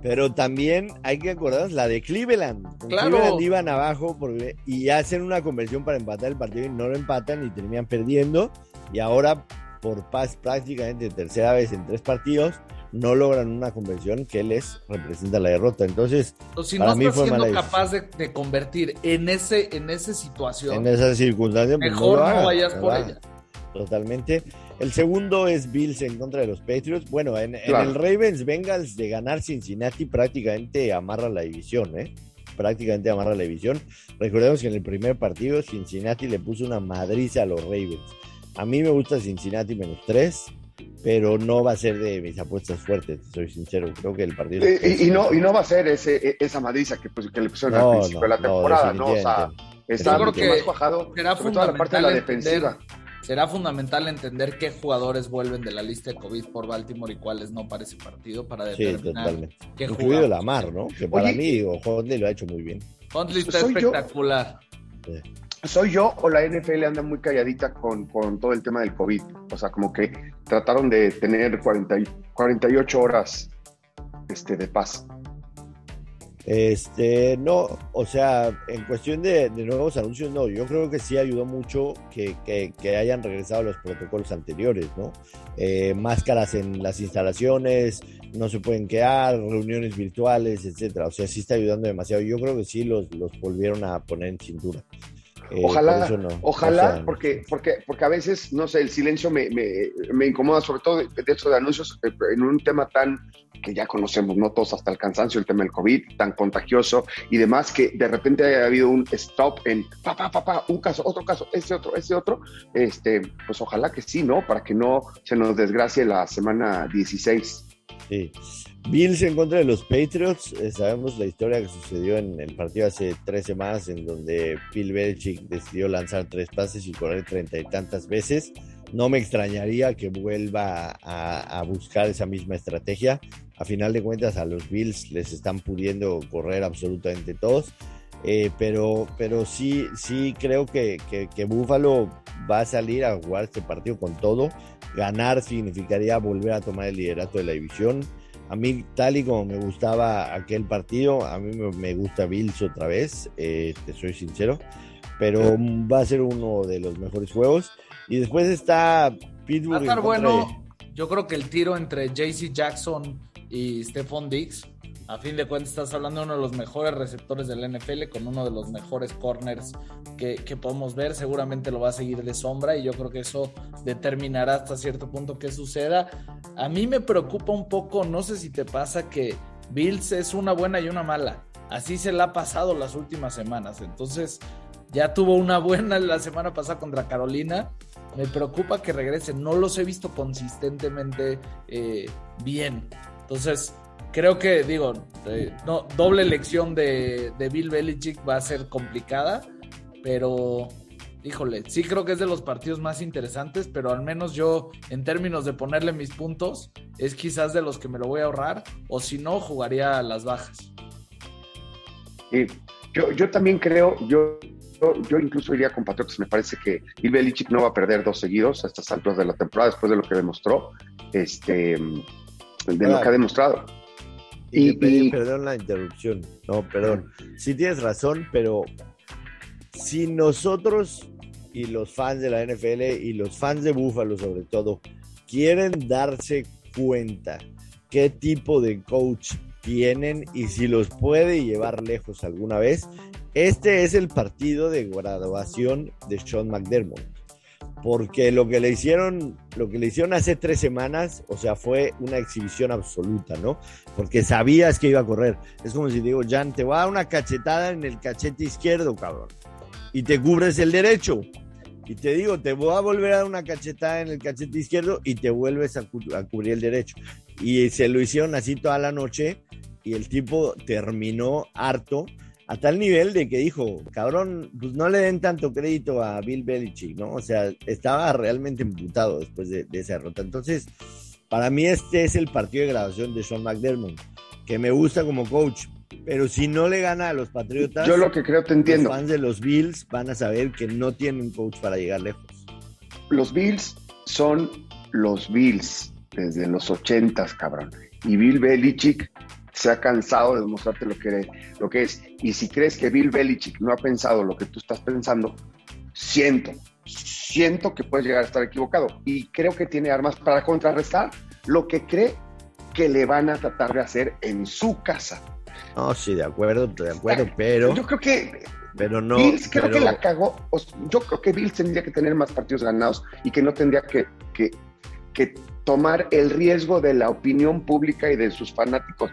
pero también hay que acordarnos la de Cleveland. claro. Cleveland iban abajo y hacen una conversión para empatar el partido y no lo empatan y terminan perdiendo. Y ahora por paz prácticamente tercera vez en tres partidos, no logran una conversión que les representa la derrota. Entonces, si no estás siendo capaz de, convertir en ese en esa situación, en esa circunstancia, pues, mejor no, vayas por ella. Totalmente. El segundo es Bills en contra de los Patriots. Bueno, en, el Ravens Bengals de ganar Cincinnati prácticamente amarra la división, ¿eh? Prácticamente amarra la división. Recordemos que en el primer partido Cincinnati le puso una madriza a los Ravens. A mí me gusta Cincinnati menos 3 pero no va a ser de mis apuestas fuertes, soy sincero. Creo que el partido. y, no, y no va a ser ese, e, esa madriza que, pues, que le pusieron al principio de la temporada, ¿no? O sea, está mucho más cuajado, será sobre toda la parte de la defensiva. será fundamental entender qué jugadores vuelven de la lista de COVID por Baltimore y cuáles no para ese partido para determinar. Sí, totalmente. Qué Incluido Lamar, ¿no? Que para mí, digo, Huntley lo ha hecho muy bien. Huntley está espectacular. Sí. ¿Soy yo o la NFL anda muy calladita con, todo el tema del COVID? O sea, como que trataron de tener 40, 48 horas este, de paz. Este, no, o sea, en cuestión de, nuevos anuncios, no, yo creo que sí ayudó mucho que, hayan regresado los protocolos anteriores, ¿no? Eh, máscaras en las instalaciones, no se pueden quedar, reuniones virtuales, etcétera. O sea, sí está ayudando demasiado. Yo creo que sí los, los volvieron a poner en cintura. Eh, ojalá, ojalá, porque, porque, porque a veces, no sé, el silencio me, me, incomoda, sobre todo de, de de anuncios, eh, en un tema tan que ya conocemos, no todos hasta el cansancio, el tema del COVID, tan contagioso y demás, que de repente haya habido un stop en papá, papá, un caso, otro caso, ese otro, ese otro, este, pues ojalá que sí, ¿no? Para que no se nos desgracie la semana 16. Sí. Bills en contra de los Patriots. Eh, sabemos la historia que sucedió en el partido hace tres semanas, en donde Bill Belichick decidió lanzar tres pases y correr treinta y tantas veces. No me extrañaría que vuelva a, buscar esa misma estrategia. A final de cuentas, a los Bills les están pudiendo correr absolutamente todos. Eh, pero, pero sí, sí creo que, que, que Buffalo va a salir a jugar este partido con todo. Ganar significaría volver a tomar el liderato de la división a mí, tal y como me gustaba aquel partido, a mí me, gusta Bills otra vez, eh, te soy sincero, pero va a ser uno de los mejores juegos. Y después está Pittsburgh. Va a estar bueno. Yo creo que el tiro entre JC Jackson y Stephon Diggs a fin de cuentas estás hablando de uno de los mejores receptores del NFL con uno de los mejores corners que, podemos ver. Seguramente lo va a seguir de sombra y yo creo que eso determinará hasta cierto punto qué suceda. A mí me preocupa un poco, no sé si te pasa que Bills es una buena y una mala. Así se la ha pasado las últimas semanas. Entonces ya tuvo una buena la semana pasada contra Carolina. Me preocupa que regrese. No los he visto consistentemente eh, bien. Entonces, creo que, digo, eh, no, doble elección de, Bill Belichick va a ser complicada, pero híjole, sí creo que es de los partidos más interesantes, pero al menos yo, en términos de ponerle mis puntos, es quizás de los que me lo voy a ahorrar, o si no, jugaría a las bajas. Sí, yo, yo también creo, yo, yo, incluso iría con Patriotas, me parece que Bill Belichick no va a perder dos seguidos a estas alturas de la temporada, después de lo que demostró, este, de lo que ha demostrado. Y, perdón la interrupción. No, perdón. Sí tienes razón, pero si nosotros y los fans de la NFL y los fans de Buffalo sobre todo quieren darse cuenta qué tipo de coach tienen y si los puede llevar lejos alguna vez, este es el partido de graduación de Sean McDermott porque lo que le hicieron, lo que le hicieron hace tres semanas, o sea, fue una exhibición absoluta, ¿no? Porque sabías que iba a correr. Es como si digo, Jan, te voy a dar una cachetada en el cachete izquierdo, cabrón, y te cubres el derecho. Y te digo, te voy a volver a dar una cachetada en el cachete izquierdo y te vuelves a, a cubrir el derecho. Y se lo hicieron así toda la noche y el tipo terminó harto a tal nivel de que dijo, cabrón, pues no le den tanto crédito a Bill Belichick, ¿no? O sea, estaba realmente imputado después de, esa derrota. Entonces, para mí este es el partido de grabación de Sean McDermott, que me gusta como coach, pero si no le gana a los Patriotas, yo lo que creo te entiendo. Los fans de los Bills van a saber que no tienen coach para llegar lejos. Los Bills son los Bills desde los ochentas, cabrón. Y Bill Belichick se ha cansado de demostrarte lo que, lo que es. Y si crees que Bill Belichick no ha pensado lo que tú estás pensando, siento, siento que puedes llegar a estar equivocado. Y creo que tiene armas para contrarrestar lo que cree que le van a tratar de hacer en su casa. No, sí, de acuerdo, de acuerdo, pero... Yo creo que... Pero no... Bills creo que la cagó. Yo creo que Bills tendría que tener más partidos ganados y que no tendría que, que, que tomar el riesgo de la opinión pública y de sus fanáticos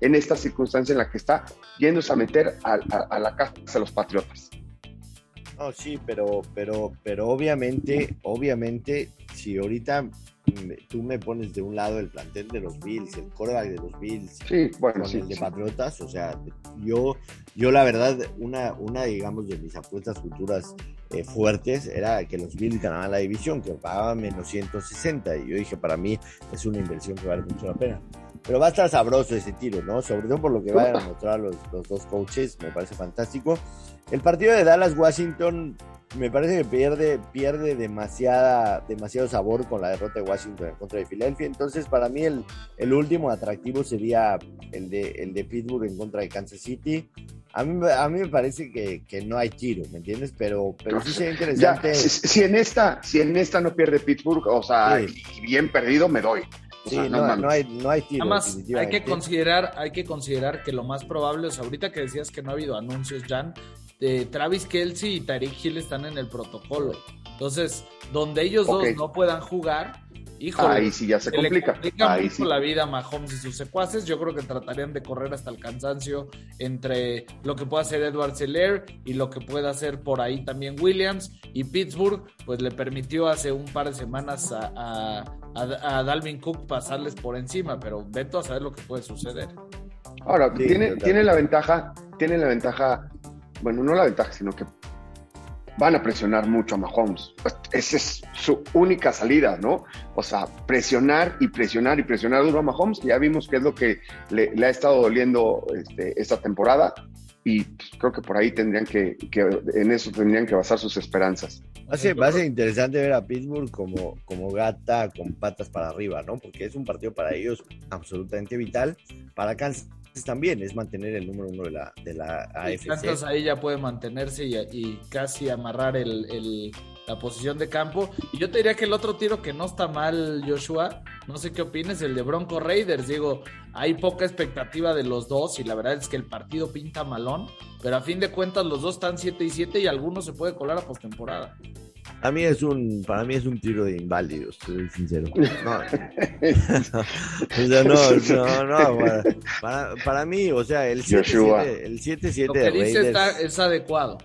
en esta circunstancia en la que está yéndose a meter a, la casa de los Patriotas. No, sí, pero, pero, pero obviamente, obviamente, si ahorita tú me pones de un lado el plantel de los Bills, el coreback de los Bills, sí, bueno, con sí, el de sí. Patriotas, o sea, yo, yo la verdad, una, una digamos de mis apuestas futuras eh, fuertes era que los Bills ganaban la división, que pagaban menos 160, y yo dije, para mí es una inversión que vale mucho la pena. Pero va a estar sabroso ese tiro, ¿no? Sobre todo por lo que vayan a mostrar los, los dos coaches, me parece fantástico. El partido de Dallas-Washington me parece que pierde, pierde demasiada, demasiado sabor con la derrota de Washington en contra de Filadelfia. Entonces, para mí, el, el último atractivo sería el de, el de Pittsburgh en contra de Kansas City. A mí, a mí me parece que, que no hay tiro, ¿me entiendes? Pero, pero sí sería interesante. Ya, si, si en esta, si en esta no pierde Pittsburgh, o sea, Sí. y bien perdido, me doy. O Sí, sea, no, no hay, no hay tiro. Además, hay que considerar, hay que considerar que lo más probable, o sea, ahorita que decías que no ha habido anuncios, Jan, de Travis Kelsey y Tariq Hill están en el protocolo. Entonces, donde ellos dos no puedan jugar, híjole, Ahí sí ya se complica. complica Ahí mucho sí. la vida a Mahomes y sus secuaces. Yo creo que tratarían de correr hasta el cansancio entre lo que pueda hacer Edward Seller y lo que pueda hacer por ahí también Williams. Y Pittsburgh, pues le permitió hace un par de semanas a, a- a- a Dalvin Cook pasarles por encima, pero veto a saber lo que puede suceder. Ahora, Sí, tiene, tiene la ventaja, tiene la ventaja, bueno, no la ventaja, sino que van a presionar mucho a Mahomes. Pues, Esa es su única salida, ¿no? O sea, presionar y presionar y presionar duro a Mahomes, ya vimos que es lo que le, le ha estado doliendo este, esta temporada. Y pues, creo que por ahí tendrían que, que, en eso tendrían que basar sus esperanzas. Va a, ser, va a ser interesante ver a Pittsburgh como, como gata con patas para arriba, ¿no? Porque es un partido para ellos absolutamente vital. Para Kansas también es mantener el número uno de la, de la Y AFC. ahí ya puede mantenerse y, y casi amarrar el, el- la posición de campo. Y yo te diría que el otro tiro que no está mal, Joshua, no sé qué opines, el de Bronco Raiders. Digo, hay poca expectativa de los dos y la verdad es que el partido pinta malón, pero a fin de cuentas los dos están 7 y 7 y alguno se puede colar a postemporada. A mí es un, para mí es un tiro de inválidos, soy sincero. No, o sea, no, no, no, para, para, para mí, o sea, el 7-7 Joshua. el 7-7 Lo de que dice Raiders. está, es adecuado.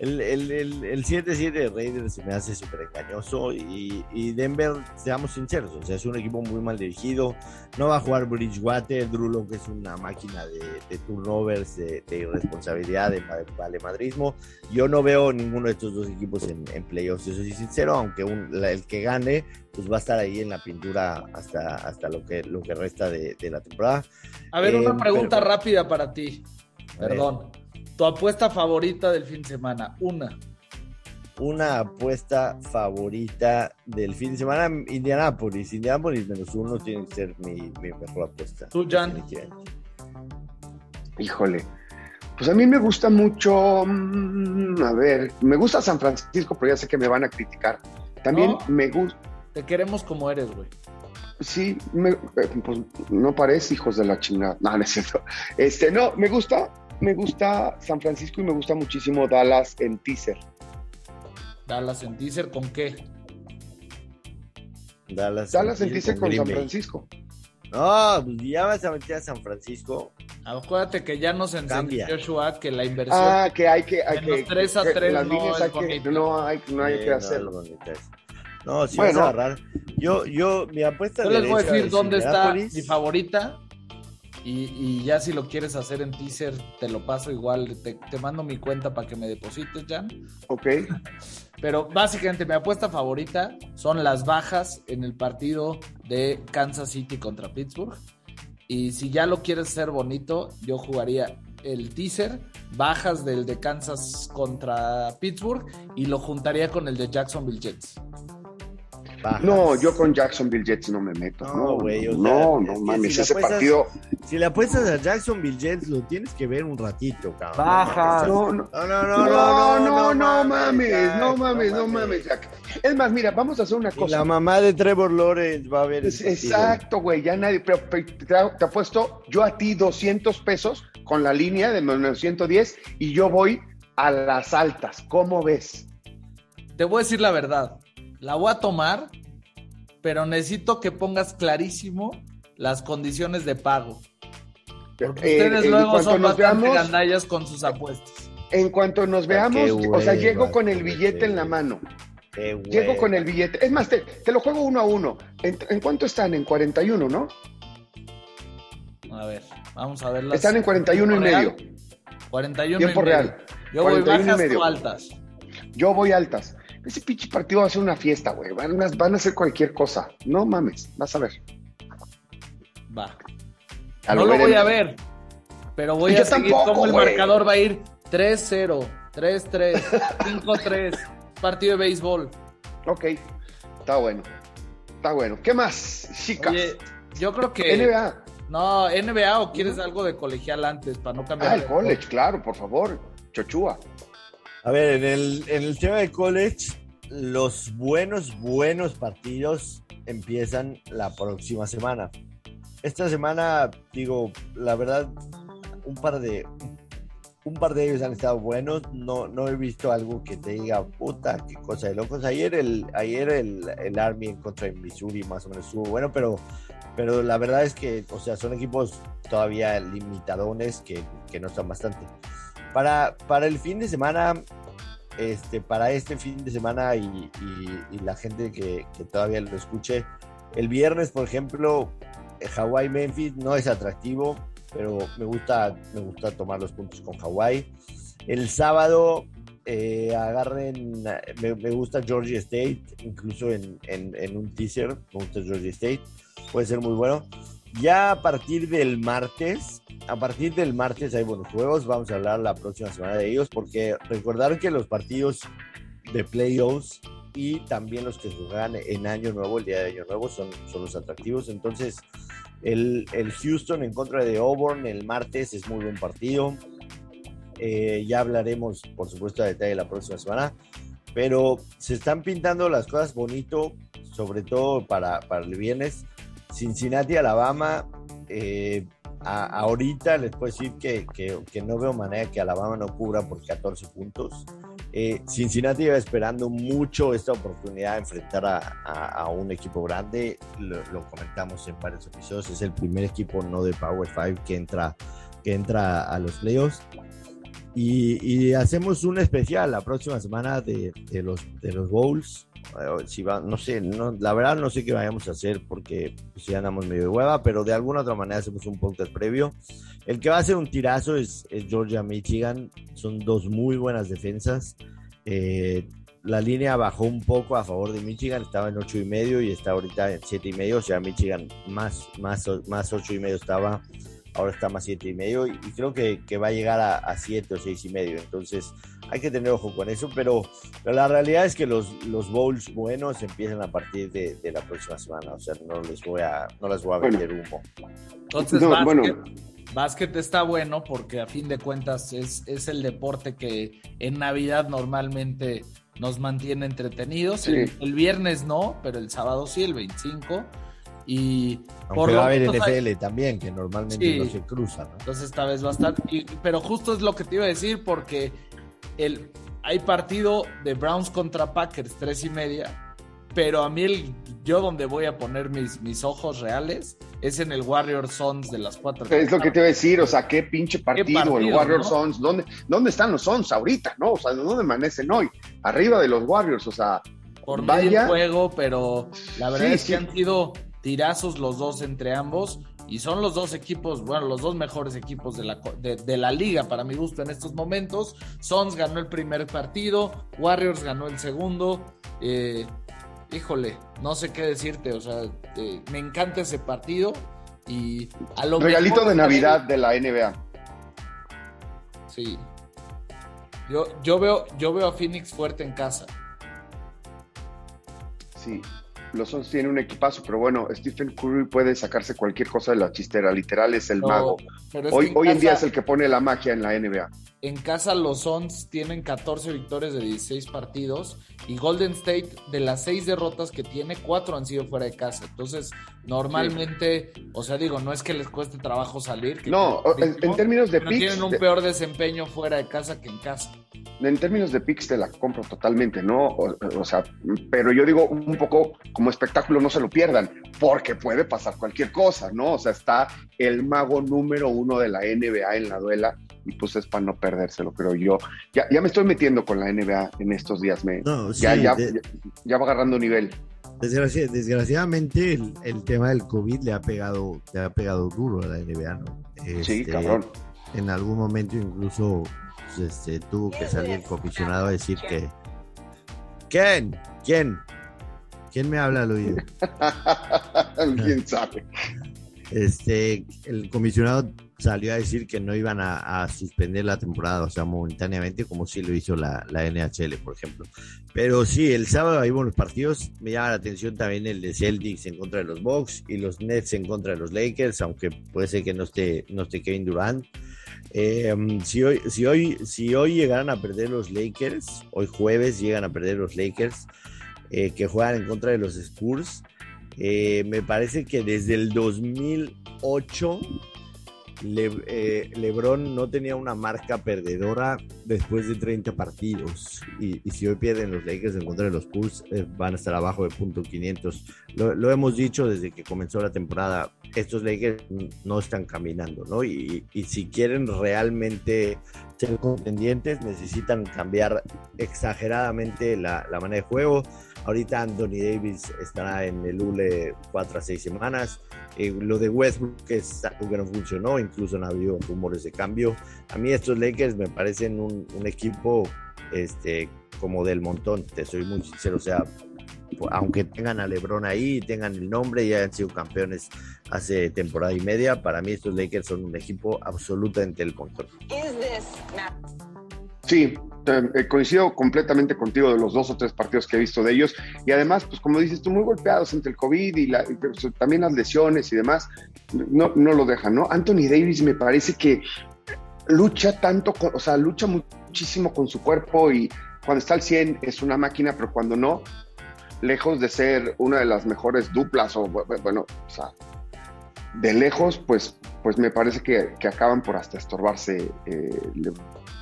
El, el, el, el 7-7 de Raiders se me hace súper engañoso y, y Denver, seamos sinceros, o sea, es un equipo muy mal dirigido. No va a jugar Bridgewater, Drew Lock es una máquina de, de turnovers, de, de irresponsabilidad, de ma- valemadrismo. Yo no veo ninguno de estos dos equipos en, en playoffs, eso soy sincero, aunque un- la- el que gane pues va a estar ahí en la pintura hasta, hasta lo, que, lo que resta de, de la temporada. A ver, Eh, una pregunta pero- rápida para ti. Perdón. Tu apuesta favorita del fin de semana, una. una apuesta favorita del fin de semana, Indianapolis. Indianapolis menos uno tiene que ser mi, mi mejor apuesta. Tú, Jan. Híjole. Pues a mí me gusta mucho, mm, a ver, me gusta San Francisco, pero ya sé que me van a criticar. También No. me gusta, Te queremos como eres, güey. sí, me- eh, pues no parece hijos de la chingada. No, no es cierto. Este, no, me gusta, me gusta San Francisco y me gusta muchísimo Dallas en teaser. Dallas en teaser, ¿con qué? Dallas, Dallas en teaser con San. Francisco. No, pues ya vas a meter a San Francisco. Acuérdate que ya nos enseñó Cambia. Joshua que la inversión. Ah, que hay que, hay que, tres a que tres las no líneas es hay que, no hay, no hay Eh, que hacerlo. No, si Bueno. vas a agarrar. Yo, yo, mi apuesta Yo les voy a decir dónde está mi favorita. Y, y ya si lo quieres hacer en teaser, te lo paso igual. Te, te mando mi cuenta para que me deposites, Jan. Ok. Pero básicamente mi apuesta favorita son las bajas en el partido de Kansas City contra Pittsburgh. Y si ya lo quieres hacer bonito, yo jugaría el teaser, bajas del de Kansas contra Pittsburgh y lo juntaría con el de Jacksonville Jets. Bajas. No, yo con Jacksonville Jets no me meto. No, No, güey, no, no mames, si le ese apuestas- partido. Si le apuestas a Jacksonville Jets, lo tienes que ver un ratito, cabrón. Bajas. No, no, No, no, no, no, no, mames, no mames, no mames, Jack. Es más, mira, vamos a hacer una Y cosa. la mamá de Trevor Lawrence va a ver. Exacto, güey, ya nadie, pero, te apuesto yo a ti 200 pesos con la línea de menos 110 y yo voy a las altas. ¿Cómo ves? Te voy a decir la verdad. La voy a tomar, pero necesito que pongas clarísimo las condiciones de pago. Porque Eh, ustedes luego son bastante veamos- gandallas con sus apuestas. En cuanto nos veamos, o sea, llego con el billete en la mano. Llego con el billete. Es más, te, lo juego uno a uno. ¿En, cuánto están? En 41, ¿no? A ver, vamos a ver Están en 41 y medio. 41 Tiempo y real. Yo voy bajas o altas. Yo voy altas. Ese pinche partido va a ser una fiesta, güey. Van, a hacer cualquier cosa. No mames, vas a ver. Va. no lo, voy a ver, pero voy a seguir cómo el marcador va a ir 3-0, 3-3, 5-3. Partido de béisbol. Ok, está bueno. Está bueno. ¿Qué más, chicas? yo creo que. NBA. No, NBA o quieres algo de colegial antes para no cambiar. Ah, el college, claro, por favor. Chochúa. A ver, en el, tema de college, los buenos, buenos partidos empiezan la próxima semana. Esta semana, digo, la verdad, un par de, un par de ellos han estado buenos. No, no he visto algo que te diga, puta, qué cosa de locos. Ayer el, ayer el, el Army en contra de Missouri más o menos estuvo bueno, pero, pero la verdad es que, o sea, son equipos todavía limitadones que, que no están bastante. Para, para el fin de semana, este, para este fin de semana y, la gente que, todavía lo escuche, el viernes, por ejemplo, Hawaii Memphis no es atractivo, pero me gusta, me gusta tomar los puntos con Hawaii. El sábado eh, agarren, me, gusta Georgia State, incluso en, en, un teaser, me gusta Georgia State, puede ser muy bueno. Ya a partir del martes, a partir del martes hay buenos juegos, vamos a hablar la próxima semana de ellos, porque recordar que los partidos de playoffs y también los que juegan en Año Nuevo, el día de Año Nuevo, son, son los atractivos. Entonces, el, el Houston en contra de Auburn el martes es muy buen partido. Eh, ya hablaremos, por supuesto, a detalle la próxima semana. Pero se están pintando las cosas bonito, sobre todo para, para el viernes. Cincinnati, Alabama. Eh, ahorita les puedo decir que, que, no veo manera que Alabama no cubra por 14 puntos. Eh, Cincinnati va esperando mucho esta oportunidad de enfrentar a, a, un equipo grande. Lo, comentamos en varios episodios. Es el primer equipo no de Power 5 que entra, que entra a los playoffs. Y, hacemos un especial la próxima semana de, de los, de los Bowls si va, no sé, no, la verdad no sé qué vayamos a hacer porque pues, si andamos medio de hueva, pero de alguna otra manera hacemos un podcast previo. El que va a ser un tirazo es, Georgia Michigan, son dos muy buenas defensas. Eh, la línea bajó un poco a favor de Michigan, estaba en ocho y medio y está ahorita en siete y medio, o sea, Michigan más, más, más ocho y medio estaba ahora está más siete y medio y, creo que, va a llegar a, siete o seis y medio. Entonces hay que tener ojo con eso, pero, la realidad es que los, los bowls buenos empiezan a partir de, la próxima semana. O sea, no les voy a, no les voy a vender humo. Entonces, básquet, está bueno porque a fin de cuentas es, es el deporte que en Navidad normalmente nos mantiene entretenidos. El, el, viernes no, pero el sábado sí, el 25. Y por va a haber NFL también, que normalmente no se cruzan. Entonces esta vez va a estar. pero justo es lo que te iba a decir, porque el, hay partido de Browns contra Packers, tres y media. Pero a mí, el, yo donde voy a poner mis, mis ojos reales es en el Warrior Sons de las cuatro. Es lo que te iba a decir, o sea, qué pinche partido, el Warrior Sons. ¿Dónde, ¿Dónde están los Sons ahorita, no? O sea, ¿dónde amanecen hoy? Arriba de los Warriors, o sea. Por medio juego, pero la verdad es que han sido tirazos los dos entre ambos y son los dos equipos, bueno, los dos mejores equipos de la, de, la liga para mi gusto en estos momentos. Sons ganó el primer partido, Warriors ganó el segundo. Eh, híjole, no sé qué decirte, o sea, eh, me encanta ese partido y a lo Regalito de Navidad de la NBA. Sí. Yo, yo, veo, yo veo a Phoenix fuerte en casa. Sí, los Suns tienen un equipazo, pero bueno, Stephen Curry puede sacarse cualquier cosa de la chistera, literal es el mago. hoy, hoy en día es el que pone la magia en la NBA. En casa los Suns tienen 14 victorias de 16 partidos y Golden State de las 6 derrotas que tiene, 4 han sido fuera de casa. Entonces, normalmente, o sea, digo, no es que les cueste trabajo salir. no, en, términos de picks, tienen un peor desempeño fuera de casa que en casa. En términos de picks te la compro totalmente, ¿no? O, sea, pero yo digo un poco como espectáculo no se lo pierdan, porque puede pasar cualquier cosa, ¿no? O sea, está el mago número uno de la NBA en la duela y pues es para no perdérselo, creo yo. Ya, ya me estoy metiendo con la NBA en estos días, me, ya, ya, ya, va agarrando nivel. desgraciadamente el, tema del COVID le ha pegado, le ha pegado duro a la NBA, ¿no? sí, este, cabrón. En algún momento incluso pues, este, tuvo que salir el comisionado a decir que ¿Quién? ¿Quién? ¿Quién me habla al oído? ¿Quién sabe? Este, el comisionado salió a decir que no iban a, suspender la temporada, o sea, momentáneamente, como sí lo hizo la, NHL, por ejemplo. Pero sí, el sábado vimos los partidos. Me llama la atención también el de Celtics en contra de los Bucks y los Nets en contra de los Lakers, aunque puede ser que no esté, no esté Kevin Durant. Eh, si, hoy, si, hoy, si hoy llegaran a perder los Lakers, hoy jueves llegan a perder los Lakers, eh, que juegan en contra de los Spurs, eh, me parece que desde el 2008 eh, LeBron no tenía una marca perdedora después de 30 partidos. Y, si hoy pierden los Lakers en contra de los Bulls, eh, van a estar abajo de punto 500. Lo, hemos dicho desde que comenzó la temporada. Estos Lakers no están caminando, ¿no? Y, si quieren realmente ser contendientes, necesitan cambiar exageradamente la, la manera de juego. Ahorita Anthony Davis estará en el ULE 4 a 6 semanas. Eh, lo de Westbrook es algo que no funcionó, incluso han habido rumores de cambio. A mí estos Lakers me parecen un, equipo este, como del montón, te soy muy sincero, o sea, aunque tengan a LeBron ahí, tengan el nombre y hayan sido campeones hace temporada y media, para mí estos Lakers son un equipo absolutamente del montón. Sí, eh, coincido completamente contigo de los dos o tres partidos que he visto de ellos y además, pues como dices tú, muy golpeados entre el COVID y, pues, también las lesiones y demás, no, no lo dejan, ¿no? Anthony Davis me parece que lucha tanto, o sea, lucha muchísimo con su cuerpo y cuando está al 100 es una máquina, pero cuando no, lejos de ser una de las mejores duplas o bueno, o sea, de lejos, pues, pues me parece que, acaban por hasta estorbarse eh,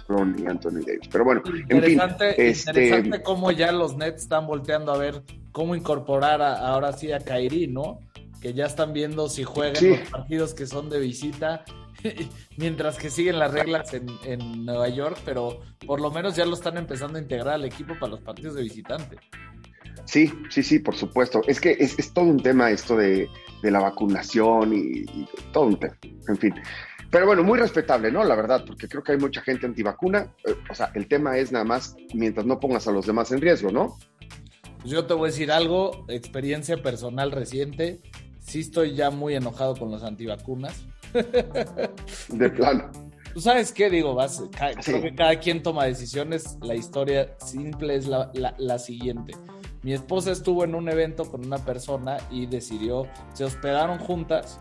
y Anthony Davis. Pero bueno, en fin. Este... Interesante cómo ya los Nets están volteando a ver cómo incorporar ahora sí a Kairi, ¿no? Que ya están viendo si juegan los partidos que son de visita, mientras que siguen las reglas en, en, Nueva York, pero por lo menos ya lo están empezando a integrar al equipo para los partidos de visitante. Sí, sí, sí, por supuesto. Es que es, todo un tema esto de, la vacunación y, y, todo un tema. En fin. Pero bueno, muy respetable, ¿no? La verdad, porque creo que hay mucha gente antivacuna. Eh, o sea, el tema es nada más mientras no pongas a los demás en riesgo, ¿no? Pues yo te voy a decir algo, experiencia personal reciente. Sí estoy ya muy enojado con los antivacunas. De plano. ¿Tú sabes qué? Digo, vas, creo que cada quien toma decisiones. La historia simple es la, la siguiente. Mi esposa estuvo en un evento con una persona y decidió, se hospedaron juntas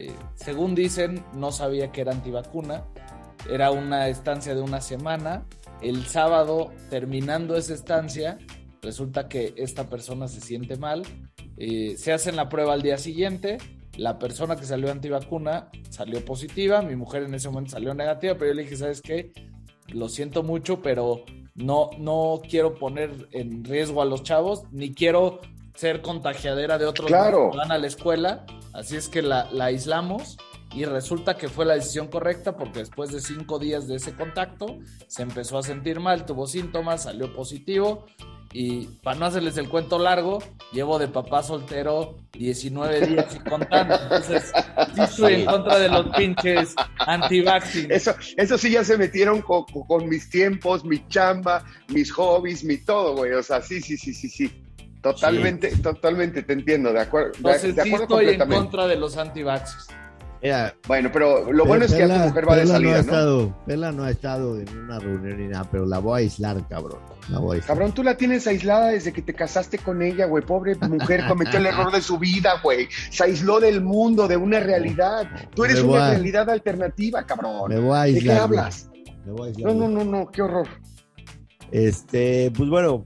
eh, según dicen, no sabía que era antivacuna. Era una estancia de una semana. El sábado, terminando esa estancia, resulta que esta persona se siente mal. Eh, se hacen la prueba al día siguiente. La persona que salió antivacuna salió positiva. Mi mujer en ese momento salió negativa, pero yo le dije, ¿sabes qué? Lo siento mucho, pero no, no quiero poner en riesgo a los chavos, ni quiero ser contagiadera de otros claro. que van a la escuela. Así es que la, aislamos y resulta que fue la decisión correcta porque después de cinco días de ese contacto se empezó a sentir mal, tuvo síntomas, salió positivo y para no hacerles el cuento largo, llevo de papá soltero 19 días y contando. Entonces, sí estoy en contra de los pinches anti Eso, eso sí ya se metieron con, con mis tiempos, mi chamba, mis hobbies, mi todo, güey. O sea, sí, sí, sí, sí, sí. Totalmente, totalmente, te entiendo, de acuerdo. Entonces, de, acuerdo sí estoy en contra de los anti bueno, pero lo bueno es que a tu mujer va de salida, no, ha Estado, Pela no ha estado en una reunión ni nada, pero la voy a aislar, cabrón. Cabrón, tú la tienes aislada desde que te casaste con ella, güey. Pobre mujer, cometió el error de su vida, güey. Se aisló del mundo, de una realidad. Tú eres una realidad alternativa, cabrón. Me voy a aislar. ¿De qué hablas? Me voy a aislar. No, no, no, no, qué horror. Este, pues bueno,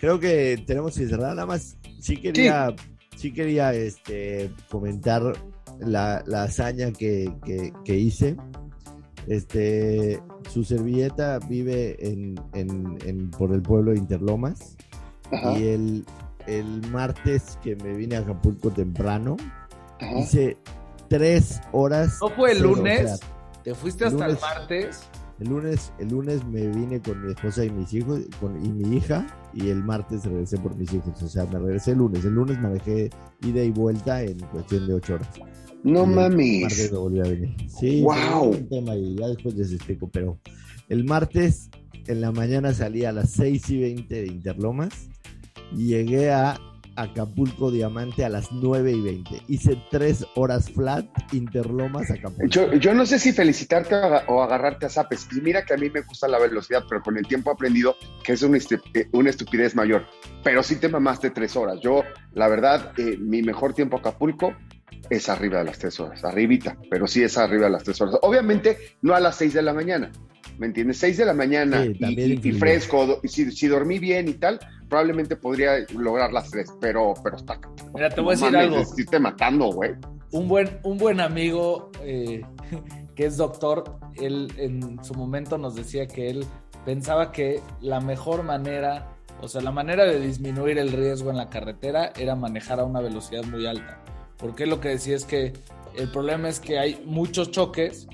creo que tenemos que cerrar. Nada más, sí quería, sí, quería este, comentar la, hazaña que, hice. Este, su servilleta vive en, por el pueblo de Interlomas. Y el, martes que me vine a Acapulco temprano, hice tres horas. ¿No fue el lunes? ¿Te fuiste hasta el martes? El lunes, el lunes me vine con mi esposa y mis hijos con, y mi hija y el martes regresé por mis hijos. O sea, me regresé el lunes. El lunes manejé ida y vuelta en cuestión de ocho horas. No mames. Martes me volví a venir. Sí, wow. un tema y ya después les explico, pero el martes en la mañana salí a las 6 y 20 de Interlomas y llegué a Acapulco Diamante a las 9 y 20. Hice tres horas flat, Interlomas, Acapulco. Yo, yo no sé si felicitarte o agarrarte a zapes. Y mira que a mí me gusta la velocidad, pero con el tiempo aprendido que es una, una estupidez mayor. Pero sí te mamaste tres horas. Yo, la verdad, eh, mi mejor tiempo Acapulco es arriba de las tres horas, arribita, pero sí es arriba de las tres horas. Obviamente no a las seis de la mañana, ¿me entiendes? Seis de la mañana Sí, y, fresco, y si, si dormí bien y tal, probablemente podría lograr las tres, pero, pero está... Mira, te voy a decir mames, algo. Estoy te matando, güey. Un buen, un buen amigo eh, que es doctor, él en su momento nos decía que él pensaba que la mejor manera, o sea, la manera de disminuir el riesgo en la carretera era manejar a una velocidad muy alta. Porque lo que decía es que el problema es que hay muchos choques,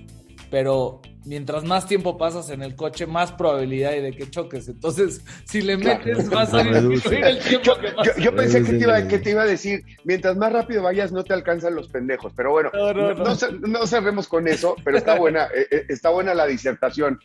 pero mientras más tiempo pasas en el coche, más probabilidad hay de que choques. Entonces, si le Claro. metes, vas a disminuir el tiempo que Yo, pensé que te, iba, que te iba a decir, mientras más rápido vayas, no te alcanzan los pendejos. Pero bueno, No, no, no, no. cer- no cerremos con eso, pero está buena, eh, eh, está buena la disertación.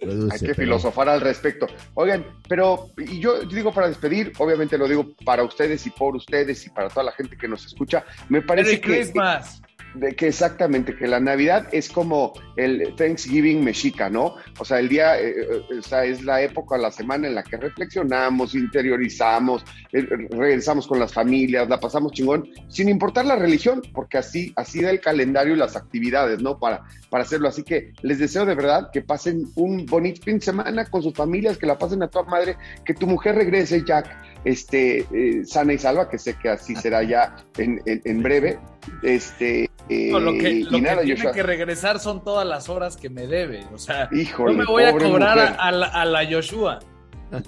Reduce, Hay que pero- filosofar al respecto. Oigan, pero y yo digo para despedir, obviamente lo digo para ustedes y por ustedes y para toda la gente que nos escucha. Me parece Merry que, Christmas. De que exactamente, que la Navidad es como el Thanksgiving mexica, ¿no? O sea, el día, eh, eh, o sea, es la época, la semana en la que reflexionamos, interiorizamos, eh, regresamos con las familias, la pasamos chingón, sin importar la religión, porque así, así da el calendario y las actividades, ¿no? Para, para hacerlo. Así que les deseo de verdad que pasen un bonito fin de semana con sus familias, que la pasen a toda madre, que tu mujer regrese, Jack, este, eh, sana y salva, que sé que así será ya en, en- en breve. Este, eh, No, lo que, lo que tiene Joshua. que regresar son todas las horas que me debe. O sea, Híjole, no me voy a cobrar a la, a la Joshua.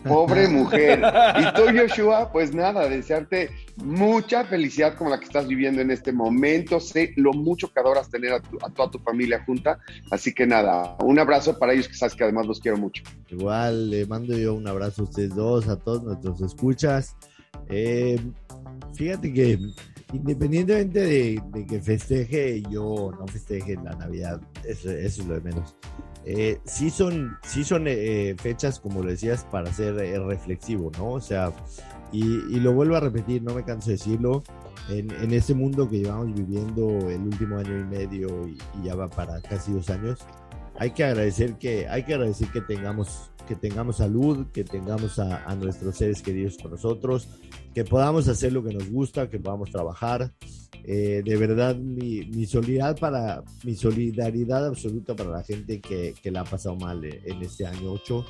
Pobre mujer. Y tú, Joshua, pues nada, desearte mucha felicidad como la que estás viviendo en este momento. Sé lo mucho que adoras tener a, toda tu familia junta. Así que nada, un abrazo para ellos que sabes que además los quiero mucho. Igual le mando yo un abrazo a ustedes dos, a todos nuestros escuchas. Eh, fíjate que independientemente de, que festeje yo o no festeje la Navidad, eso es lo de menos. Eh, sí son, sí son eh, fechas, como lo decías, para ser eh, reflexivo, ¿no? O sea, y, lo vuelvo a repetir, no me canso de decirlo, en, este mundo que llevamos viviendo el último año y medio y ya va para casi dos años, hay que agradecer que hay que agradecer que tengamos que tengamos salud, que tengamos a, a nuestros seres queridos con nosotros, que podamos hacer lo que nos gusta, que podamos trabajar. Eh, de verdad, mi, mi solidaridad para mi solidaridad absoluta para la gente que, que la ha pasado mal eh, en este año 8.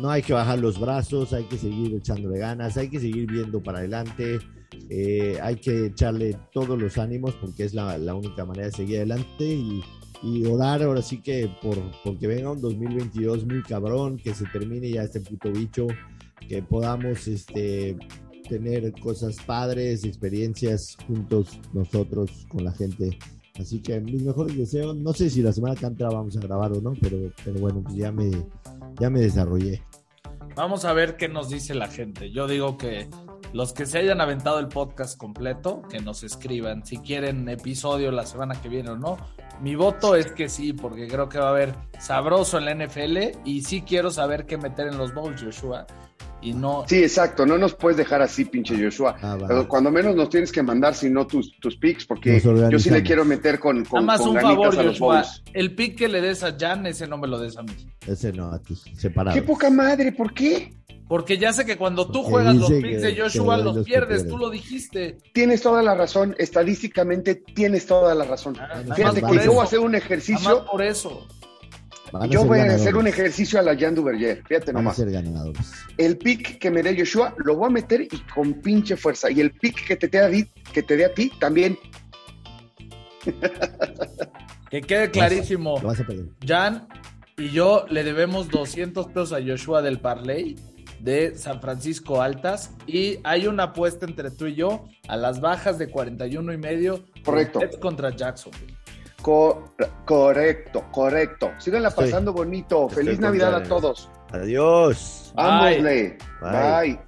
No hay que bajar los brazos, hay que seguir echándole ganas, hay que seguir viendo para adelante, eh, hay que echarle todos los ánimos porque es la, la única manera de seguir adelante y, y orar ahora sí que por porque venga un 2022 muy cabrón, que se termine ya este puto bicho, que podamos este tener cosas padres, experiencias juntos nosotros con la gente. Así que mis mejores deseos, no sé si la semana que entra vamos a grabar o no, pero, pero bueno, pues ya me, ya me desarrollé. Vamos a ver qué nos dice la gente. Yo digo que los que se hayan aventado el podcast completo, que nos escriban si quieren episodio la semana que viene o no. Mi voto es que sí, porque creo que va a haber sabroso en la NFL y sí quiero saber qué meter en los bowls, Joshua. Y no, Sí, exacto, no nos puedes dejar así, pinche Joshua. Ah. Pero Cuando menos nos tienes que mandar, si no tus, tus picks, porque yo sí le quiero meter con, con, nada más con un favor, a los Joshua. bowls. El pick que le des a Jan, ese no me lo des a mí. Ese no, a ti, separado. ¡Qué poca madre! ¿Por qué? Porque ya sé que cuando tú Porque juegas los picks que- de Joshua los pierdes, tú lo dijiste. Tienes toda la razón, estadísticamente tienes toda la razón. Ah, nada Fíjate que yo voy a hacer un Nada ejercicio, más por eso. Van yo voy a hacer un ejercicio a la Jan Duverger, fíjate Van a nomás. ser ganadores. El pick que me dé Joshua lo voy a meter y con pinche fuerza. Y el pick que te dé a, ti- que te dé a ti también. Que quede clarísimo. Lo vas a perder. Jan y yo le debemos 200 pesos a Joshua del Parley de San Francisco Altas y hay una apuesta entre tú y yo a las bajas de 41 y medio Correcto. Contra Correcto, correcto. Síganla Estoy- pasando bonito. Feliz Navidad a todos. Adiós. Bye. Ámosle. Bye. Bye.